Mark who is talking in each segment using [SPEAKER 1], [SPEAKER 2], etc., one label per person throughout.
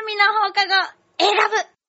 [SPEAKER 1] 神の放課後、選ぶ。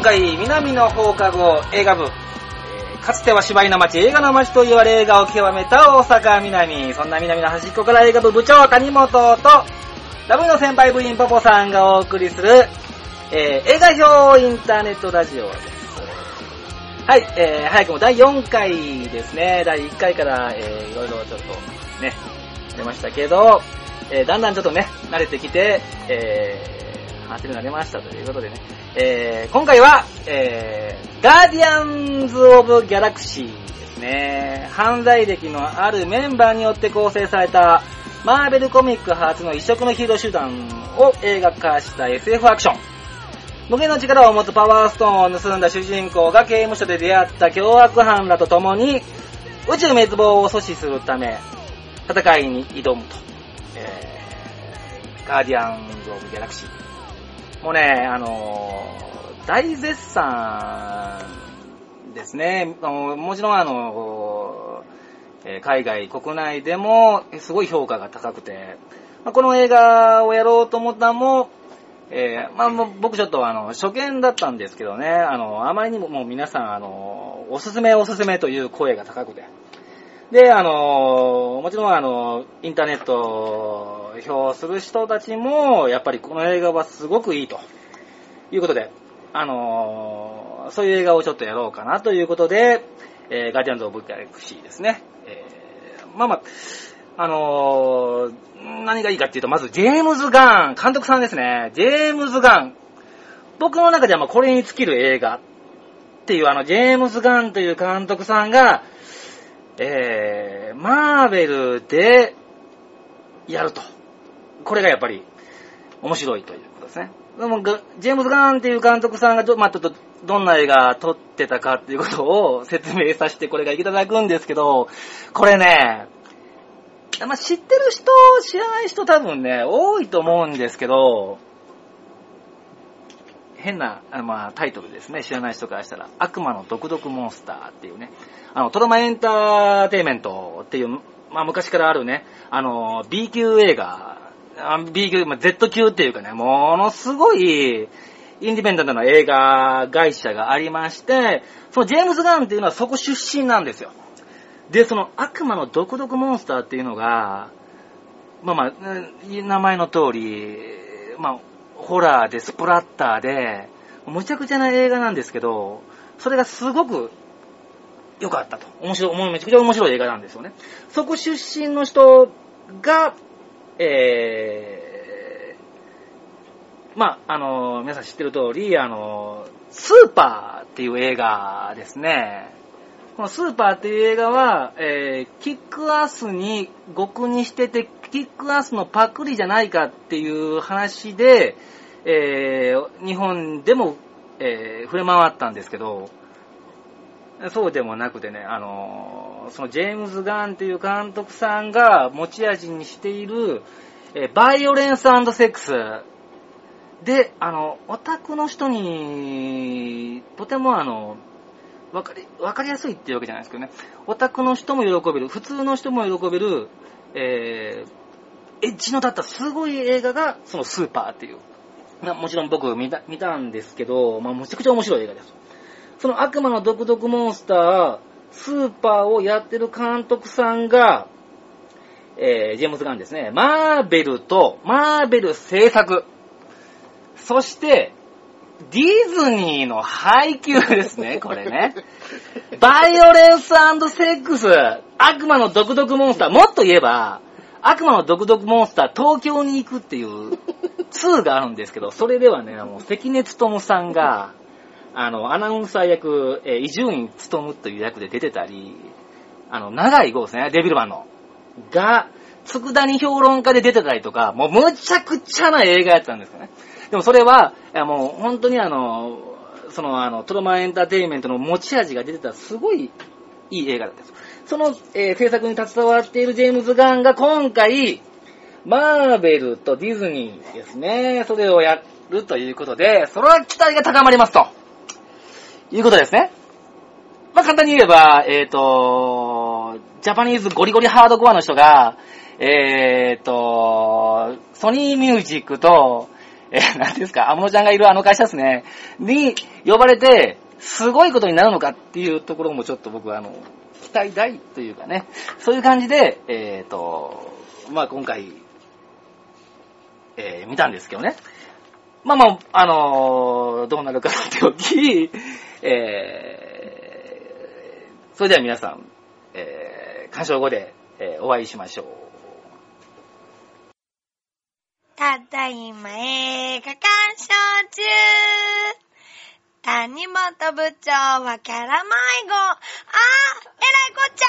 [SPEAKER 2] 第4回南の放課後映画部、かつては芝居の街、映画の街と言われ映画を極めた大阪南。そんな南の端っこから映画部部長谷本と、ラブの先輩部員ポポさんがお送りする、えー映画表インターネットラジオです。はい、えー早くも第4回ですね。第1回から、えーいろいろちょっとね、出ましたけど、えーだんだんちょっとね、慣れてきて、えー、話せるようになりましたということでね、えー今回は、えー、ガーディアンズ・オブ・ギャラクシーですね。犯罪歴のあるメンバーによって構成された、マーベルコミック初の異色のヒーロー集団を映画化した SF アクション。無限の力を持つパワーストーンを盗んだ主人公が刑務所で出会った凶悪犯らと共に、宇宙滅亡を阻止するため、戦いに挑むと。えー、ガーディアンズ・オブ・ギャラクシー。もうね、あのー大絶賛ですね。もちろんあのー海外、国内でもすごい評価が高くて、まあこの映画をやろうと思ったのも、えーまあ僕ちょっとあの、初見だったんですけどね、あの、あまりにももう皆さんあの、おすすめおすすめという声が高くて。で、あの、もちろんあの、インターネット評する人たちも、やっぱりこの映画はすごくいいということで、あの、そういう映画をちょっとやろうかなということで、えーガーディアンズ・オブ・ギャラクシーですね。えーまあまあ、あのー何がいいかっていうと、まず、ジェームズ・ガン、監督さんですね。ジェームズ・ガン。僕の中ではまあこれに尽きる映画っていう、あの、ジェームズ・ガンという監督さんが、えー、マーベルでやると。これがやっぱり面白いということですね。でも、ジェームズ・ガーンっていう監督さんがど、まあ、ちょっと、どんな映画撮ってたかっていうことを説明させてこれがいただくんですけど、これね、まあ、知ってる人、知らない人多分ね、多いと思うんですけど、変な、まあ、タイトルですね。知らない人からしたら、悪魔の毒々モンスターっていうね、あの、トラマエンターテイメントっていう、まあ、昔からあるね、あの、B 級映画、B 級、まあ、Z 級っていうかね、ものすごい、インディペンデントな映画会社がありまして、そのジェームズ・ガンっていうのはそこ出身なんですよ。で、その悪魔の毒々モンスターっていうのが、まあまあ、名前の通り、まあ、ホラーでスプラッターで、むちゃくちゃな映画なんですけど、それがすごく良かったと。面白い、めちゃくちゃ面白い映画なんですよね。そこ出身の人が、えー、まあ、あの、皆さん知ってる通り、あの、スーパーっていう映画ですね。このスーパーっていう映画は、えー、キックアスに極にしてて、キックアスのパクリじゃないかっていう話で、えー、日本でも、えー、触れ回ったんですけど、そうでもなくてね、あのそのジェームズ・ガンっていう監督さんが持ち味にしている、えバイオレンスセックスで、あの、オタクの人に、とてもあの、わかり、わかりやすいっていうわけじゃないですけどね、オタクの人も喜べる、普通の人も喜べる、えー、エッジの立ったすごい映画が、そのスーパーっていう。まあもちろん僕見た見たんですけど、まあ、むちゃくちゃ面白い映画です。その悪魔の毒々モンスタースーパーをやってる監督さんが、えー、ジェームズ・ガンですね。マーベルと、マーベル制作。そして、ディズニーの配給ですね、これね。バイオレンスセックス、悪魔の毒々モンスター、もっと言えば、悪魔の毒々モンスター東京に行くっていう2があるんですけど、それではね、もう関根勤さんが、あの、アナウンサー役、えー伊集院勤という役で出てたり、あの、長い号ですね、デビルマンの。が、佃煮評論家で出てたりとか、もうむちゃくちゃな映画やったんですよね。でもそれは、いやもう本当にあの、そのあの、トロマンエンターテインメントの持ち味が出てたすごいいい映画だったんです。その、えー制作に携わっているジェームズ・ガンが今回、マーベルとディズニーですね、それをやるということで、それは期待が高まりますと。いうことですね。まあ、簡単に言えば、えっ、と、ジャパニーズゴリゴリハードコアの人が、えっ、と、ソニーミュージックと、えー、なんですか、アムロちゃんがいるあの会社ですね、に呼ばれて、すごいことになるのかっていうところもちょっと僕はあの、期待大というかね、そういう感じで、えっ、と、まあ今回、えー見たんですけどね。まあまあ、あのーどうなるかさておき、えー、それでは皆さん、えー、鑑賞後で、えーお会いしましょう。
[SPEAKER 1] ただいま映画鑑賞中谷本部長はキャラ迷子。あー、えらいこっちゃ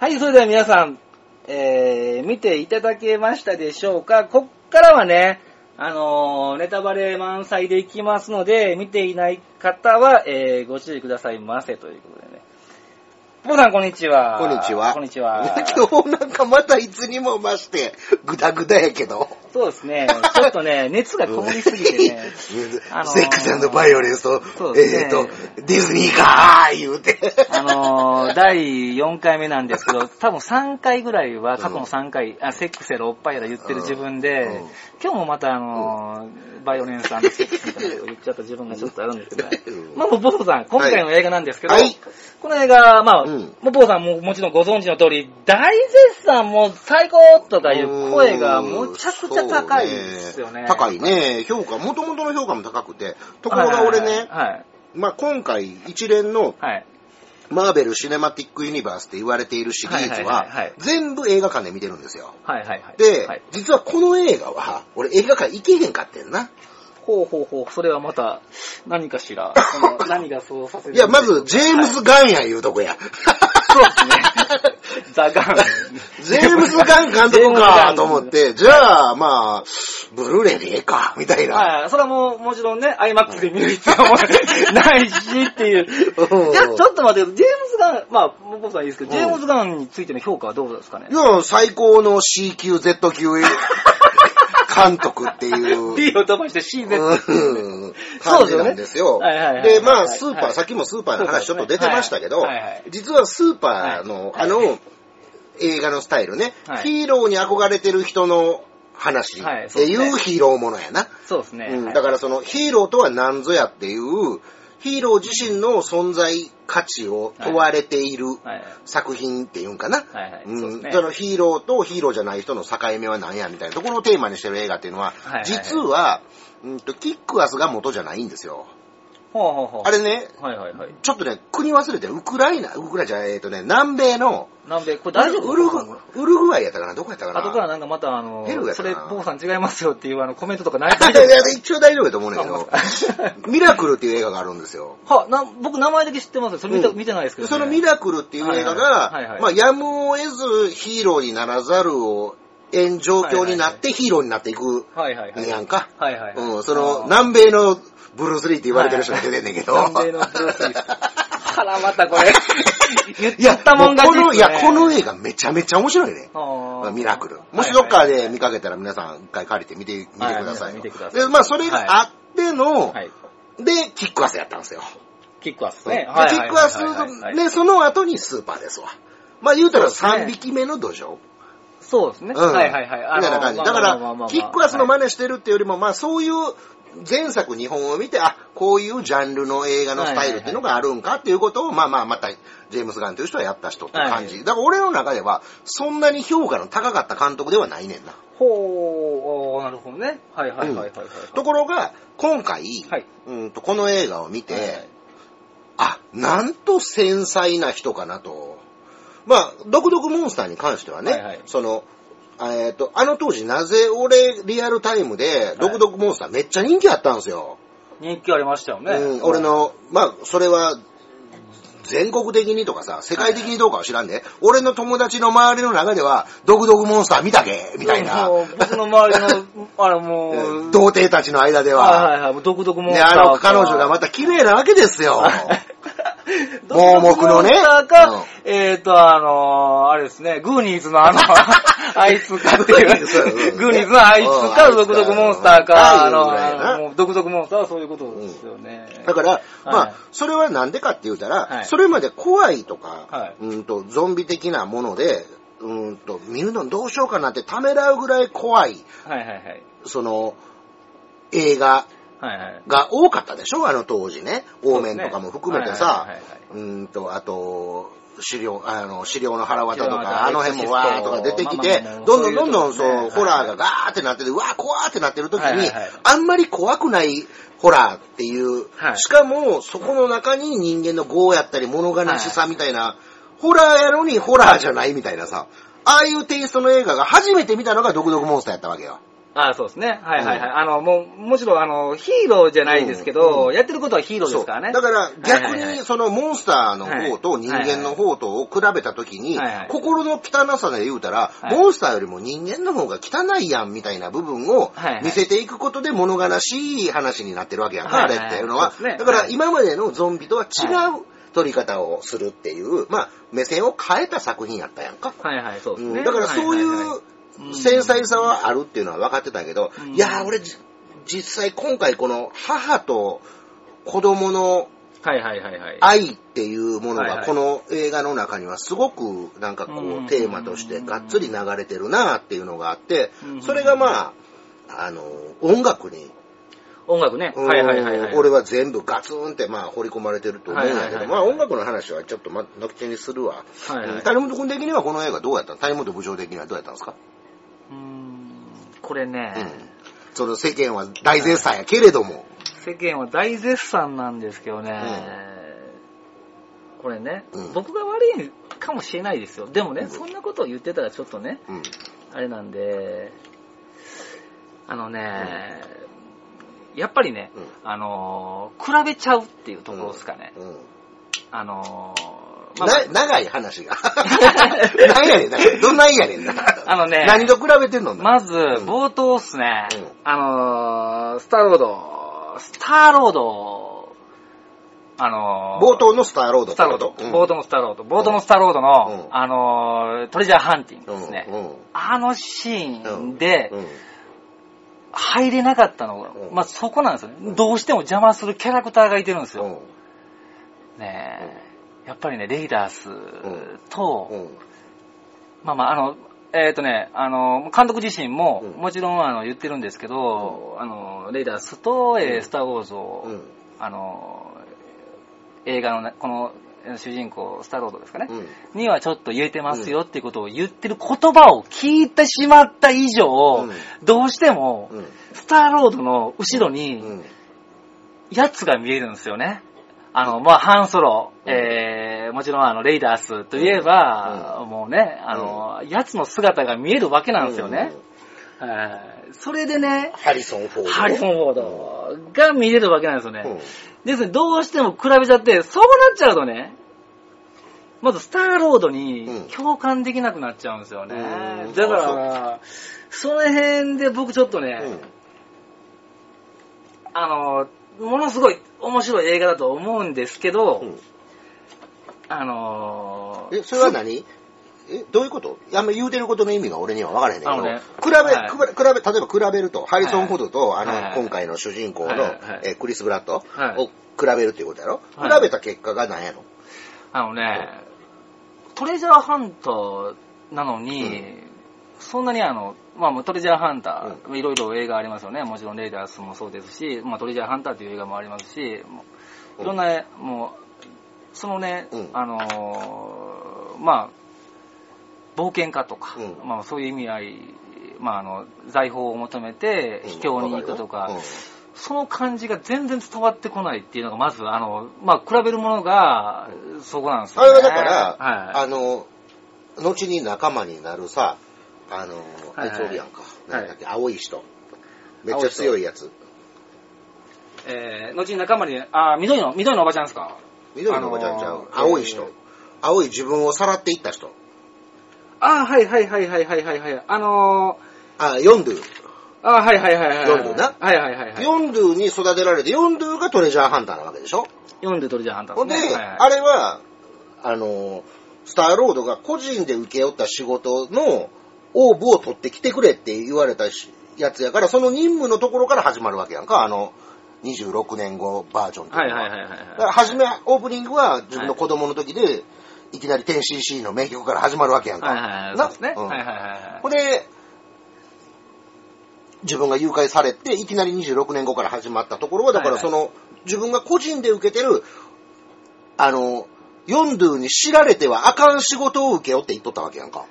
[SPEAKER 2] はい、それでは皆さん、えー、見ていただけましたでしょうかこっからはね、あのーネタバレ満載でいきますので、見ていない方は、えー、ご注意くださいませということでね。ポポさん、こんにちは。
[SPEAKER 3] こんにちは。
[SPEAKER 2] こんにちは。
[SPEAKER 3] 今日なんかまたいつにも増して、ぐだぐだやけど。
[SPEAKER 2] そうですね。ちょっとね、熱がこもりすぎてね。あのー
[SPEAKER 3] セックスバイオレンスと、
[SPEAKER 2] ね。
[SPEAKER 3] えっ、と、ディズニーかー言うて。
[SPEAKER 2] あのー、第4回目なんですけど、多分3回ぐらいは、過去の3回、あセックスやらおっぱいやら言ってる自分で、
[SPEAKER 3] うん。
[SPEAKER 2] 今日もまたあのー、バイオレンスセックスみたいなこと言っちゃった自分がちょっとあるんですけど、
[SPEAKER 3] うん。
[SPEAKER 2] まあ、もうボボさん、今回の映画なんですけど、
[SPEAKER 3] はい。
[SPEAKER 2] この映画、まあ、
[SPEAKER 3] うん。
[SPEAKER 2] もうボボさんももちろんご存知の通り、大絶賛もう最高とかいう声がむちゃくちゃ高いですよね。
[SPEAKER 3] 高いね。評価、もともとの評価も高くて。ところが俺ね、
[SPEAKER 2] はい。
[SPEAKER 3] まあ今回一連の
[SPEAKER 2] はい。
[SPEAKER 3] マーベル・シネマティック・ユニバースって言われているシリーズ
[SPEAKER 2] は
[SPEAKER 3] 全部映画館で見てるんですよ。
[SPEAKER 2] はい。はい。はい。
[SPEAKER 3] で、
[SPEAKER 2] はい、
[SPEAKER 3] 実はこの映画は、俺映画館行けへんかってんな。
[SPEAKER 2] ほうほうほう、それはまた、何かしら、何がそうさせる
[SPEAKER 3] いや、まず、ジェームズ・ガンやいうとこや。
[SPEAKER 2] そうですね。ザ・ガン。
[SPEAKER 3] ジェームズ・ガン監督かと思って、じゃあ、まあ、ブルーレイでええか、みたいな。
[SPEAKER 2] はい、それはもう、もちろんね、IMAX で見る必要もないしっていう。
[SPEAKER 3] うん。
[SPEAKER 2] いや、ちょっと待って、ジェームズ・ガン、まあ、僕はいいですけど、
[SPEAKER 3] うん
[SPEAKER 2] ジェームズ・ガンについての評価はどうですかね？
[SPEAKER 3] いや、最高の C 級、Z 級監督っていう。
[SPEAKER 2] ?D を飛ばして CZ。
[SPEAKER 3] うん。
[SPEAKER 2] そうです
[SPEAKER 3] なんですよ。
[SPEAKER 2] はいはいはい
[SPEAKER 3] で、まあ、
[SPEAKER 2] はい
[SPEAKER 3] スーパー、
[SPEAKER 2] はい
[SPEAKER 3] さっきもスーパーの話ちょっと出てましたけど実はスーパーの、
[SPEAKER 2] はい
[SPEAKER 3] あの、映画のスタイルね。
[SPEAKER 2] はい、
[SPEAKER 3] ヒーローに憧れてる人の話。って
[SPEAKER 2] はいそう
[SPEAKER 3] ヒーローものやな。
[SPEAKER 2] そうですね。
[SPEAKER 3] うん。
[SPEAKER 2] はい。
[SPEAKER 3] だからそのヒーローとは何ぞやっていう、ヒーロー自身の存在価値を問われている
[SPEAKER 2] はい。
[SPEAKER 3] 作品っていうんかな。
[SPEAKER 2] はいはい。
[SPEAKER 3] うん。
[SPEAKER 2] そ
[SPEAKER 3] のヒーローとヒーローじゃない人の境目は何やみたいなところをテーマにしてる映画っていうのは、
[SPEAKER 2] はいはい。
[SPEAKER 3] 実は、うんと、キックアスが元じゃないんですよ。
[SPEAKER 2] ほうほうほう。
[SPEAKER 3] あれね、
[SPEAKER 2] はいはいはい。
[SPEAKER 3] ちょっとね、国忘れてる、ウクライナ、ウクライナじゃない、えっとね、南米の、
[SPEAKER 2] 南米、これ大丈夫
[SPEAKER 3] ウルグウルグアイやったかな？どこやったかな？
[SPEAKER 2] 後からなんかまたあの
[SPEAKER 3] ペルーやっ、
[SPEAKER 2] それ、
[SPEAKER 3] たかな？
[SPEAKER 2] ボーさん違いますよっていうあのコメントとかない？
[SPEAKER 3] いやいや一応大丈夫やと思うねんだけど
[SPEAKER 2] あ、
[SPEAKER 3] ミラクルっていう映画があるんですよ。
[SPEAKER 2] は、な、僕名前だけ知ってますよ。それ見た、
[SPEAKER 3] うん
[SPEAKER 2] 見てないですけど、ね。
[SPEAKER 3] そのミラクルっていう映画
[SPEAKER 2] はいはいはい
[SPEAKER 3] が、まあ、やむを得ずヒーローにならざるを得ん状況になってヒーローになっていく
[SPEAKER 2] はいはいはい。
[SPEAKER 3] やんか。
[SPEAKER 2] はいはいはい。
[SPEAKER 3] うん、その、南米のブルース・リーって言われてる人が出てんねんけど。
[SPEAKER 2] 南米のブルースリー。あら、またこれ。言ったもん勝ち
[SPEAKER 3] この、いや、この
[SPEAKER 2] 絵。
[SPEAKER 3] 映画めちゃめちゃ面白いね。ミラクル。もしどっかで見かけたら皆さん一回借りて見て、見てください。
[SPEAKER 2] 見てください
[SPEAKER 3] で、まあ、それがあっての、
[SPEAKER 2] はい。
[SPEAKER 3] で、キックアスやったんですよ。
[SPEAKER 2] キックアス
[SPEAKER 3] で
[SPEAKER 2] ね。
[SPEAKER 3] キックアスで、その後にスーパーですわ。まあ、言うたら
[SPEAKER 2] そうですね
[SPEAKER 3] 3匹目の土壌。
[SPEAKER 2] そうですね。
[SPEAKER 3] うん
[SPEAKER 2] はいはいはい。
[SPEAKER 3] みたいな感じ。
[SPEAKER 2] まあ
[SPEAKER 3] だからキックアスの真似してるっていうよりも、まあそういう、前作2本を見て、あ、こういうジャンルの映画のスタイルっていうのがあるんかっていうことを、まあまあ、また、ジェームス・ガンという人はやった人って感じ。
[SPEAKER 2] はい
[SPEAKER 3] だから俺の中では、そんなに評価の高かった監督ではないねんな。
[SPEAKER 2] ほう、なるほどね。はいはいはいはいはい。
[SPEAKER 3] ところが、今回、
[SPEAKER 2] はい
[SPEAKER 3] うんとこの映画を見て、
[SPEAKER 2] はい
[SPEAKER 3] あ、なんと繊細な人かなと。まあ、ドクドクモンスターに関してはね、
[SPEAKER 2] はいはい
[SPEAKER 3] その、えっ、と、あの当時なぜ俺リアルタイムでドクドクモンスターめっちゃ人気あったんですよ。
[SPEAKER 2] 人気ありましたよね。
[SPEAKER 3] うん、俺の、まあ、それは、全国的にとかさ、世界的にどうかは知らんで、俺の友達の周りの中では、ドクドクモンスター見たけみたいな、
[SPEAKER 2] もう僕の周りの、あれもう、
[SPEAKER 3] 童貞たちの間では、
[SPEAKER 2] はいはいはい、もう独特モンス
[SPEAKER 3] ね、
[SPEAKER 2] ターか。
[SPEAKER 3] あの彼女がまた綺麗なわけですよ。
[SPEAKER 2] 盲
[SPEAKER 3] 盲目のね
[SPEAKER 2] モンスターか、
[SPEAKER 3] うん
[SPEAKER 2] えっ、と、あのーあれですね、グーニーズのあの、あいつかっていう、グーニーズのあいつ
[SPEAKER 3] うん
[SPEAKER 2] か、独特モンスター
[SPEAKER 3] うん。
[SPEAKER 2] か、あの、独特モンスターはそういうことですよね。
[SPEAKER 3] だから、ま
[SPEAKER 2] はい。
[SPEAKER 3] あ、それはなんでかって言うたら、
[SPEAKER 2] はい。
[SPEAKER 3] それまで怖いとか、
[SPEAKER 2] はい。
[SPEAKER 3] うんと、ゾンビ的なもので、うんと、見るのどうしようかなってためらうぐらい怖い、
[SPEAKER 2] はいはいはい。
[SPEAKER 3] その、映画
[SPEAKER 2] はいはい。
[SPEAKER 3] が多かったでしょ？あの当時ね。オーメンとかも含めてさ。うんと、あと、資料、あの、資料の腹渡とか、あの辺もわーとか出てきてどんどんどんどんそう、ホラーがガーってなってて、うわー怖ーってなってる時にあんまり怖くないホラーっていう
[SPEAKER 2] は、い。
[SPEAKER 3] しかもそこの中に人間の業やったり物悲しさみたいな、ホラーやのにホラーじゃないみたいなさ、ああいうテイストの映画が初めて見たのがドクドクモンスターやったわけよ。
[SPEAKER 2] あそうですね。はいはいはい。
[SPEAKER 3] うん。
[SPEAKER 2] あの、もう、もちろん、あの、ヒーローじゃないですけど、
[SPEAKER 3] うん。
[SPEAKER 2] やってることはヒーローですからね。
[SPEAKER 3] だから逆
[SPEAKER 2] はいはいはい。
[SPEAKER 3] にそのモンスターの方と人間の方とを比べたときに
[SPEAKER 2] はいはい、
[SPEAKER 3] 心の汚さで言うたら、
[SPEAKER 2] はい。
[SPEAKER 3] モンスターよりも人間の方が汚いやんみたいな部分を
[SPEAKER 2] はいはい。
[SPEAKER 3] 見せていくことで物悲しい話になってるわけやんか、あれ
[SPEAKER 2] はいはい。
[SPEAKER 3] っていうのは。
[SPEAKER 2] そうですね。
[SPEAKER 3] だから
[SPEAKER 2] はい。
[SPEAKER 3] 今までのゾンビとは違
[SPEAKER 2] は
[SPEAKER 3] う撮り方をするっていう、まあ目線を変えた作品やったやんか。
[SPEAKER 2] はいはい、そうですね。
[SPEAKER 3] うん。だからそうい
[SPEAKER 2] ははは
[SPEAKER 3] う繊細さはあるっていうのは分かってたけど、
[SPEAKER 2] うん。
[SPEAKER 3] いやー俺じ実際今回この母と子供の
[SPEAKER 2] はいはいはいはい。
[SPEAKER 3] 愛っていうものがこの映画の中にはすごくなんかこ
[SPEAKER 2] う
[SPEAKER 3] テーマとしてがっつり流れてるなっていうのがあって
[SPEAKER 2] うん
[SPEAKER 3] それがまああの音楽に
[SPEAKER 2] 音楽ね。はいはいはいはい。
[SPEAKER 3] 俺は全部ガツンってまあ掘り込まれてると思うんだけどまあ音楽の話はちょっとま後にするわ。
[SPEAKER 2] はいはい。
[SPEAKER 3] うん谷本君的にはこの映画どうやったの？谷本部長的にはどうやったんですか？
[SPEAKER 2] これね、
[SPEAKER 3] うん。その世間は大絶賛やけれども。
[SPEAKER 2] 世間は大絶賛なんですけどね、これね、
[SPEAKER 3] うん。
[SPEAKER 2] 僕が悪いかもしれないですよ。でもね、
[SPEAKER 3] うん。
[SPEAKER 2] そんなことを言ってたらちょっとね、
[SPEAKER 3] うん。
[SPEAKER 2] あれなんで、あのね、やっぱりね、
[SPEAKER 3] うん。
[SPEAKER 2] あのー比べちゃうっていうところですかね。
[SPEAKER 3] うん。
[SPEAKER 2] あのーまあ
[SPEAKER 3] な長い話が。何やねんな。どんなんやねんな。
[SPEAKER 2] あのね。
[SPEAKER 3] 何と比べてんのな。
[SPEAKER 2] まず、
[SPEAKER 3] ん。
[SPEAKER 2] 冒頭っすね、
[SPEAKER 3] うん。
[SPEAKER 2] あのースターロード、スターロード、あのー。
[SPEAKER 3] 冒頭のスターロード
[SPEAKER 2] スターロード、
[SPEAKER 3] うん。
[SPEAKER 2] 冒頭のスターロード、冒頭のスターロードの、
[SPEAKER 3] うん。
[SPEAKER 2] あのートレジャーハンティングですね。あのシーンで
[SPEAKER 3] うん。
[SPEAKER 2] 入れなかったのが、
[SPEAKER 3] うん。
[SPEAKER 2] まあそこなんですよね。どうしても邪魔するキャラクターがいてるんですよ。
[SPEAKER 3] うん。
[SPEAKER 2] ねえやっぱりね、レイダースと、
[SPEAKER 3] うん。
[SPEAKER 2] まあまあ、あの、えっ、とね、あの、監督自身も、
[SPEAKER 3] うん。
[SPEAKER 2] もちろんあの言ってるんですけど、あの、レイダースと、えー
[SPEAKER 3] うん。
[SPEAKER 2] スター・ウォーズを、
[SPEAKER 3] うん。
[SPEAKER 2] あの、映画のね、このえー主人公、スター・ロードですかね、
[SPEAKER 3] うん。
[SPEAKER 2] にはちょっと言えてますよっていうことを言ってる言葉を聞いてしまった以上、
[SPEAKER 3] うん。
[SPEAKER 2] どうしても、
[SPEAKER 3] うん。
[SPEAKER 2] スター・ロードの後ろに、
[SPEAKER 3] うん。
[SPEAKER 2] やつが見えるんですよね。あの、まあ、ハンソロ、
[SPEAKER 3] うん。
[SPEAKER 2] えー、もちろんあの、レイダースといえば、もうね、あの、やつの姿が見えるわけなんですよね。はい。それでね、
[SPEAKER 3] ハリソン・フォード。
[SPEAKER 2] ハリソン・フォードが見れるわけなんですよね。
[SPEAKER 3] うん。
[SPEAKER 2] ですね、どうしても比べちゃって、そうなっちゃうとね、まずスターロードに共感できなくなっちゃうんですよね。
[SPEAKER 3] うん。
[SPEAKER 2] だから、その辺で僕ちょっとね、
[SPEAKER 3] うん。
[SPEAKER 2] あの、ものすごい面白い映画だと思うんですけど、
[SPEAKER 3] うん。
[SPEAKER 2] あの
[SPEAKER 3] え、それは何？え、どういうこと？あんま言うてることの意味が俺には分からへんねんけど、
[SPEAKER 2] あのね
[SPEAKER 3] 比べ、
[SPEAKER 2] はい。
[SPEAKER 3] 比べ、例えば比べると、ハリソン・フォードと、あの、
[SPEAKER 2] はい。
[SPEAKER 3] 今回の主人公の、
[SPEAKER 2] はい。はい。
[SPEAKER 3] えクリス・ブラッド
[SPEAKER 2] はい。
[SPEAKER 3] を比べるっていうことやろ、
[SPEAKER 2] はい。
[SPEAKER 3] 比べた結果が何やろ
[SPEAKER 2] あのね、トレジャーハンターなのに、そんなにあの、まあトレジャーハンター、いろいろ映画ありますよね。もちろんレイダースもそうですし、まあトレジャーハンターという映画もありますし、いろんな、もう、そのね、
[SPEAKER 3] うん。
[SPEAKER 2] あのーまあ、冒険家とか、
[SPEAKER 3] うん。
[SPEAKER 2] まあそういう意味合い、まああの、財宝を求めて秘境に行くとか、
[SPEAKER 3] うん。
[SPEAKER 2] その感じが全然伝わってこないっていうのが、まず、あの、まあ、比べるものが、そこなんですよね。
[SPEAKER 3] あれはだから、
[SPEAKER 2] はい、
[SPEAKER 3] あの、後に仲間になるさ、あの、あ
[SPEAKER 2] はい
[SPEAKER 3] いつおるやんか。
[SPEAKER 2] はい
[SPEAKER 3] なんだっけ、青い人。めっちゃ強いやつ。
[SPEAKER 2] えー、後に仲間に、あー、緑の、緑のおばちゃんですか？
[SPEAKER 3] 緑のおばちゃんちゃう
[SPEAKER 2] あの。ー
[SPEAKER 3] 青い人
[SPEAKER 2] えー。
[SPEAKER 3] 青い自分をさらっていった人。
[SPEAKER 2] あー、はいはいはいはいはいはいはい。あの
[SPEAKER 3] あ、ヨンドゥ。
[SPEAKER 2] ー、あー、はいはいはいはい。
[SPEAKER 3] ヨンドゥな
[SPEAKER 2] はいはいはいはい。
[SPEAKER 3] ヨンドゥに育てられて、ヨンドゥがトレジャーハンターなわけでしょ？
[SPEAKER 2] 読んでトレジャーハンター
[SPEAKER 3] ほんで、
[SPEAKER 2] ですね。はいはい
[SPEAKER 3] あれは、あの、スターロードが個人で請け負った仕事のオーブを取ってきてくれって言われたしやつやから、その任務のところから始まるわけやんか、あの、26年後バージョンっていうのは。
[SPEAKER 2] はいはいはいはい
[SPEAKER 3] だから初め、オープニングは自分の子供の時で、い、きなり 10cc の名曲から始まるわけやんか。
[SPEAKER 2] はいはいはい。そ
[SPEAKER 3] な
[SPEAKER 2] うですね。
[SPEAKER 3] うん
[SPEAKER 2] はいはいはいはい。
[SPEAKER 3] ほんで、自分が誘拐されて、いきなり26年後から始まったところは、だから
[SPEAKER 2] はいはい
[SPEAKER 3] その、自分が個人で受けてる、あの、ヨンドゥに知られてはあかん仕事を受けようって言っとったわけやんか。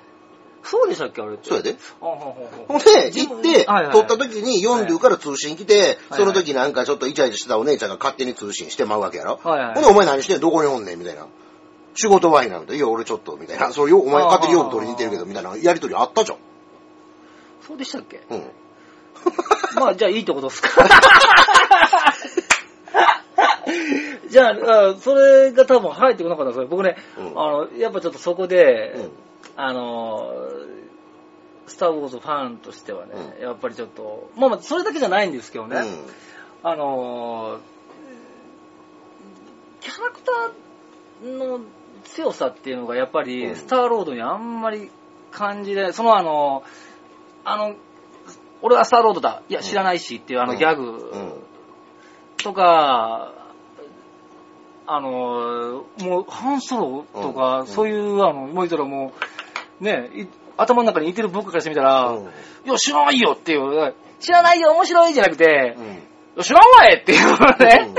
[SPEAKER 2] そうでしたっけあれって？
[SPEAKER 3] そうやで。
[SPEAKER 2] ほん
[SPEAKER 3] で、行って、
[SPEAKER 2] はいはい
[SPEAKER 3] 取った時にヨンドゥから通信来て、
[SPEAKER 2] はい
[SPEAKER 3] その時なんかちょっとイチャイチャしてたお姉ちゃんが勝手に通信してまうわけやろ。
[SPEAKER 2] はいはい
[SPEAKER 3] ほんで、お前何してんどこにおんねん？みたいな。仕事はいなみたいや、俺ちょっと、みたいな。そうお前勝手に用具取りに行ってるけど、みたいなやりとりあったじゃん。
[SPEAKER 2] そうでしたっけ？
[SPEAKER 3] うん。
[SPEAKER 2] まあ、じゃあいいってことですか？じゃあ、あそれが多分入ってこなかったんですよ。僕ね、
[SPEAKER 3] うん
[SPEAKER 2] あの、やっぱちょっとそこで、
[SPEAKER 3] うん
[SPEAKER 2] あの、スター・ウォーズファンとしてはね、
[SPEAKER 3] う
[SPEAKER 2] やっぱりちょっと、まあまあ、それだけじゃないんですけどね、
[SPEAKER 3] うん。
[SPEAKER 2] あの、キャラクターの強さっていうのがやっぱ
[SPEAKER 3] うん。
[SPEAKER 2] り、スターロードにあんまり感じで、そのあの、あの、俺はスターロードだ、いや知らないしっていうあのギャグ
[SPEAKER 3] うん。
[SPEAKER 2] とか、あの、もう、ハンソロと
[SPEAKER 3] う
[SPEAKER 2] か、
[SPEAKER 3] ん。
[SPEAKER 2] そういう、あの、もう言ったらもう、ね、い頭の中にいてる僕からしてみたら、
[SPEAKER 3] うん。
[SPEAKER 2] いや、知らないよっていう、知らないよ、面白いじゃなくて、
[SPEAKER 3] うん。
[SPEAKER 2] いや知らんわいっていうね、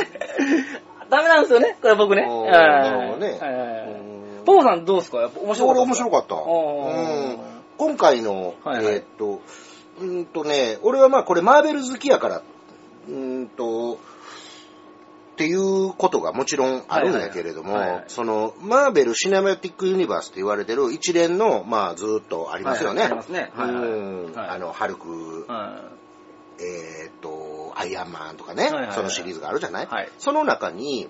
[SPEAKER 2] ダメなんですよね、これ僕ね。
[SPEAKER 3] なるほどね。
[SPEAKER 2] ポポさんどうですか？やっぱ面白かった。
[SPEAKER 3] 俺面白かった。今回の、
[SPEAKER 2] はいはい。
[SPEAKER 3] えーっと、うーんとね、俺はまあこれマーベル好きやから、うーんと、っていうことがもちろんあるんやけれども、
[SPEAKER 2] はいはい。はい
[SPEAKER 3] その、マーベル・シネマティック・ユニバースって言われてる一連の、まあずーっとありますよね。
[SPEAKER 2] はいはいありますね。はいはい。
[SPEAKER 3] うん。
[SPEAKER 2] はい。
[SPEAKER 3] あの、ハルク、
[SPEAKER 2] は
[SPEAKER 3] えーっと、アイアンマンとかね、
[SPEAKER 2] はいはいはい。
[SPEAKER 3] そのシリーズがあるじゃない、
[SPEAKER 2] はい。
[SPEAKER 3] その中に、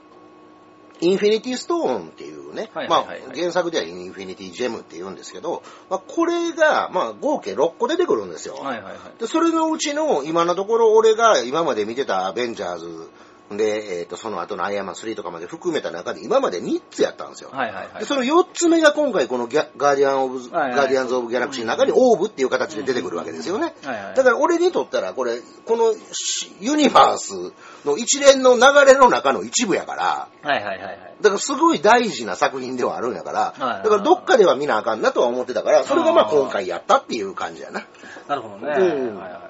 [SPEAKER 3] インフィニティストーンっていうね、
[SPEAKER 2] はいはいはいはい。
[SPEAKER 3] まあ原作ではインフィニティジェムって言うんですけど、まあ、これが、まあ合計6個出てくるんですよ。
[SPEAKER 2] いはいはいはい。
[SPEAKER 3] で、それのうちの今のところ俺が今まで見てたアベンジャーズで、えっ、と、その後のアイアンマン3とかまで含めた中で今まで3つやったんですよ。
[SPEAKER 2] はいはいはい
[SPEAKER 3] で、。その4つ目が今回このギャガーディアン・オブ、
[SPEAKER 2] はいはい
[SPEAKER 3] ガーディアンズ・オブ・ギャラクシーの中にオーブっていう形で出てくるわけですよね。
[SPEAKER 2] はいはい
[SPEAKER 3] だから俺にとったらこれ、このしユニバースの一連の流れの中の一部やから、
[SPEAKER 2] はいはいはいはい。
[SPEAKER 3] だからすごい大事な作品ではあるんやから、
[SPEAKER 2] いはい
[SPEAKER 3] だからどっかでは見なあかんなとは思ってたから、それがまあ今回やったっていう感じやな。
[SPEAKER 2] なるほどね。
[SPEAKER 3] うん
[SPEAKER 2] はいはいはい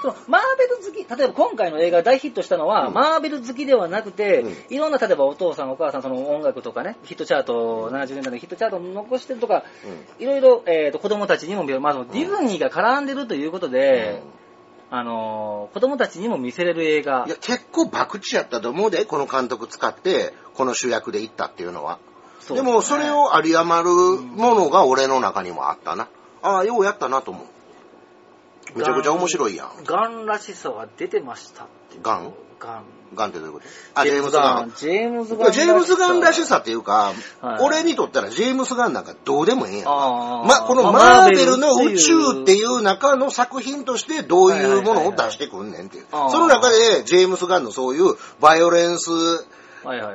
[SPEAKER 2] そのマーベル好き、例えば今回の映画大ヒットしたのは、
[SPEAKER 3] うん
[SPEAKER 2] マーベル好きではなくて、
[SPEAKER 3] うん
[SPEAKER 2] いろんな例えばお父さんお母さんその音楽とかね、ヒットチャート、70年代のヒットチャートを残してるとか、いろいろ、えーと子供たちにも見る、まあ、そのディズニーが絡んでるということで、あのー子供たちにも見せれる映画
[SPEAKER 3] い。や、結構博打やったと思うで、この監督使って、この主役で行ったっていうのは。
[SPEAKER 2] そう
[SPEAKER 3] でも、それを有り余るものが俺の中にもあったな。ああ、ようやったなと思う。めちゃくちゃ面白いやん。
[SPEAKER 2] ガンらしさが出てましたっていう
[SPEAKER 3] ガン？
[SPEAKER 2] ガン。
[SPEAKER 3] ガンってどういうこと？あ、ジェームズ・ガン。
[SPEAKER 2] ジェームズ・ガン。
[SPEAKER 3] ジェームズ・ガンらしさっていうか、
[SPEAKER 2] はい
[SPEAKER 3] 俺にとったらジェームズ・ガンなんかどうでもええやんま、この
[SPEAKER 2] まあ
[SPEAKER 3] マーベルの宇宙っていう中の作品としてどういうものを出してくんねんっていう。その中でジェームズ・ガンのそういうバイオレンス。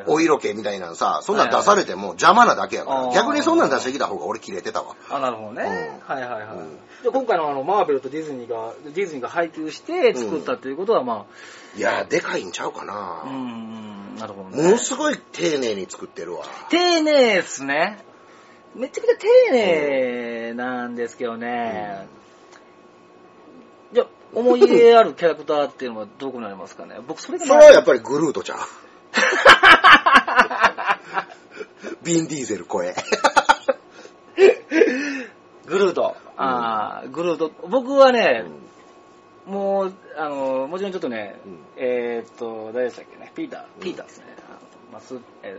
[SPEAKER 3] お色気みたいなのさ、そんなん出されても邪魔なだけやから、逆にそんなん出してきた方が俺キレてたわ。
[SPEAKER 2] あ、なるほどね。
[SPEAKER 3] うん
[SPEAKER 2] はいはいはい。
[SPEAKER 3] うん
[SPEAKER 2] で今回のあのマーベルとディズニーが、ディズニーが配給して作ったということは、ま
[SPEAKER 3] いやー、でかいんちゃうか
[SPEAKER 2] あ、う
[SPEAKER 3] な、
[SPEAKER 2] ん、なるほどね。
[SPEAKER 3] ものすごい丁寧に作ってるわ。
[SPEAKER 2] 丁寧っすね。めちゃくちゃ丁寧なんですけどね。じゃあ、思い入れあるキャラクターっていうのはどこになりますかね？僕、それが
[SPEAKER 3] それはやっぱりグルートちゃん。ビンディーゼル声。
[SPEAKER 2] グルート。ああ、グルート。僕はね、もう、あの、もちろんちょっとね、
[SPEAKER 3] うん
[SPEAKER 2] えーっと、誰でしたっけね、ピーター、ピーターですね。まあす。え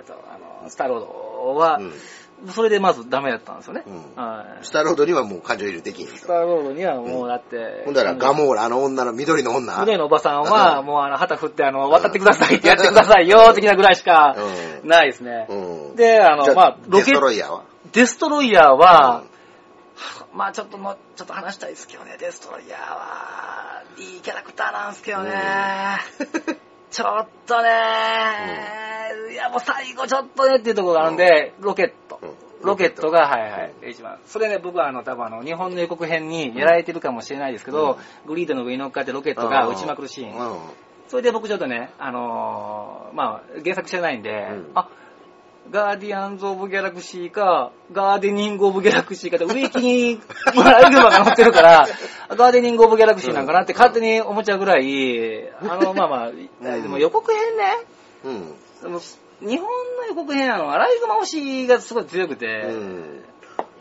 [SPEAKER 2] ーっと、あの、スターロードは、
[SPEAKER 3] うん。
[SPEAKER 2] それでまずダメだったんですよね。
[SPEAKER 3] うん。
[SPEAKER 2] はい。
[SPEAKER 3] スターロードにはもう感情移入できんと。
[SPEAKER 2] スターロードにはもうだって、
[SPEAKER 3] ほんだらガモーラ、あの女の緑の女。
[SPEAKER 2] 緑のおばさんは、
[SPEAKER 3] うん。
[SPEAKER 2] もうあの、旗振って、あの、渡ってくださいってやってくださいよ、的なぐらいしか
[SPEAKER 3] うん。
[SPEAKER 2] ないですね。
[SPEAKER 3] うん。
[SPEAKER 2] で、あの、まあ、ロ
[SPEAKER 3] デス
[SPEAKER 2] ケ
[SPEAKER 3] トロイヤーは？
[SPEAKER 2] デストロイヤーは、まあちょっともう、ちょっと話したいですけどね、デストロイヤーは、いいキャラクターなんですけどね。ちょっとね、いやもう最後ちょっとねっていうところがあるんで、ロケット。
[SPEAKER 3] うん。
[SPEAKER 2] ロケットが、はいはい、一番。それね、僕はあの、多分あの、日本の予告編にやられてるかもしれないですけど、グリードの上に乗っかってロケットが撃ちまくるシーン。
[SPEAKER 3] うん。
[SPEAKER 2] それで僕ちょっとね、あのーまあ、原作知らないんで、
[SPEAKER 3] ん。
[SPEAKER 2] あ、ガーディアンズ・オブ・ギャラクシーか、ガーデニング・オブ・ギャラクシーかって、上行きに、アライグマが乗ってるから、ガーデニング・オブ・ギャラクシーなんかなって勝手に思っちゃうぐらい、あの、まあまあ、でも予告編ね、
[SPEAKER 3] うん。
[SPEAKER 2] でも日本の予告編、あの、アライグマ推しがすごい強くて、
[SPEAKER 3] うん。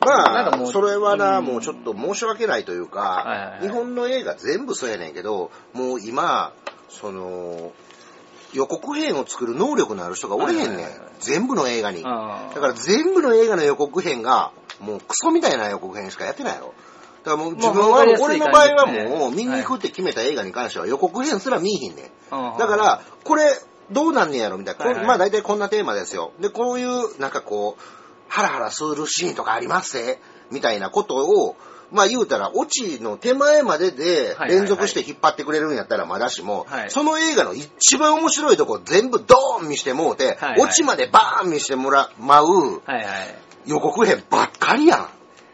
[SPEAKER 2] なんかもう
[SPEAKER 3] まあ、それはな、
[SPEAKER 2] うん。
[SPEAKER 3] もうちょっと申し訳ないというか日本の映画全部そうやねんけど、もう今、その、予告編を作る能力のある人がおれへんねん。全部の映画に。だから全部の映画の予告編が、もうクソみたいな予告編しかやってないやろ。だからもう自分は、俺の場合はもう、見に行くって決めた映画に関しては予告編すら見いひんねん。
[SPEAKER 2] うん
[SPEAKER 3] だから、これ、どうなんねやろみたいな。こ
[SPEAKER 2] はいはい
[SPEAKER 3] まあ大体こんなテーマですよ。で、こういう、なんかこう、ハラハラするシーンとかありますぜみたいなことを、まあ言うたら、オチの手前までで
[SPEAKER 2] はい
[SPEAKER 3] 連続して引っ張ってくれるんやったらまだしも、
[SPEAKER 2] はい
[SPEAKER 3] その映画の一番面白いとこ全部ドーン見してもうて、
[SPEAKER 2] はいはい
[SPEAKER 3] オチまでバーン見してもらまう
[SPEAKER 2] はいはい。
[SPEAKER 3] 予告編ばっかりやん。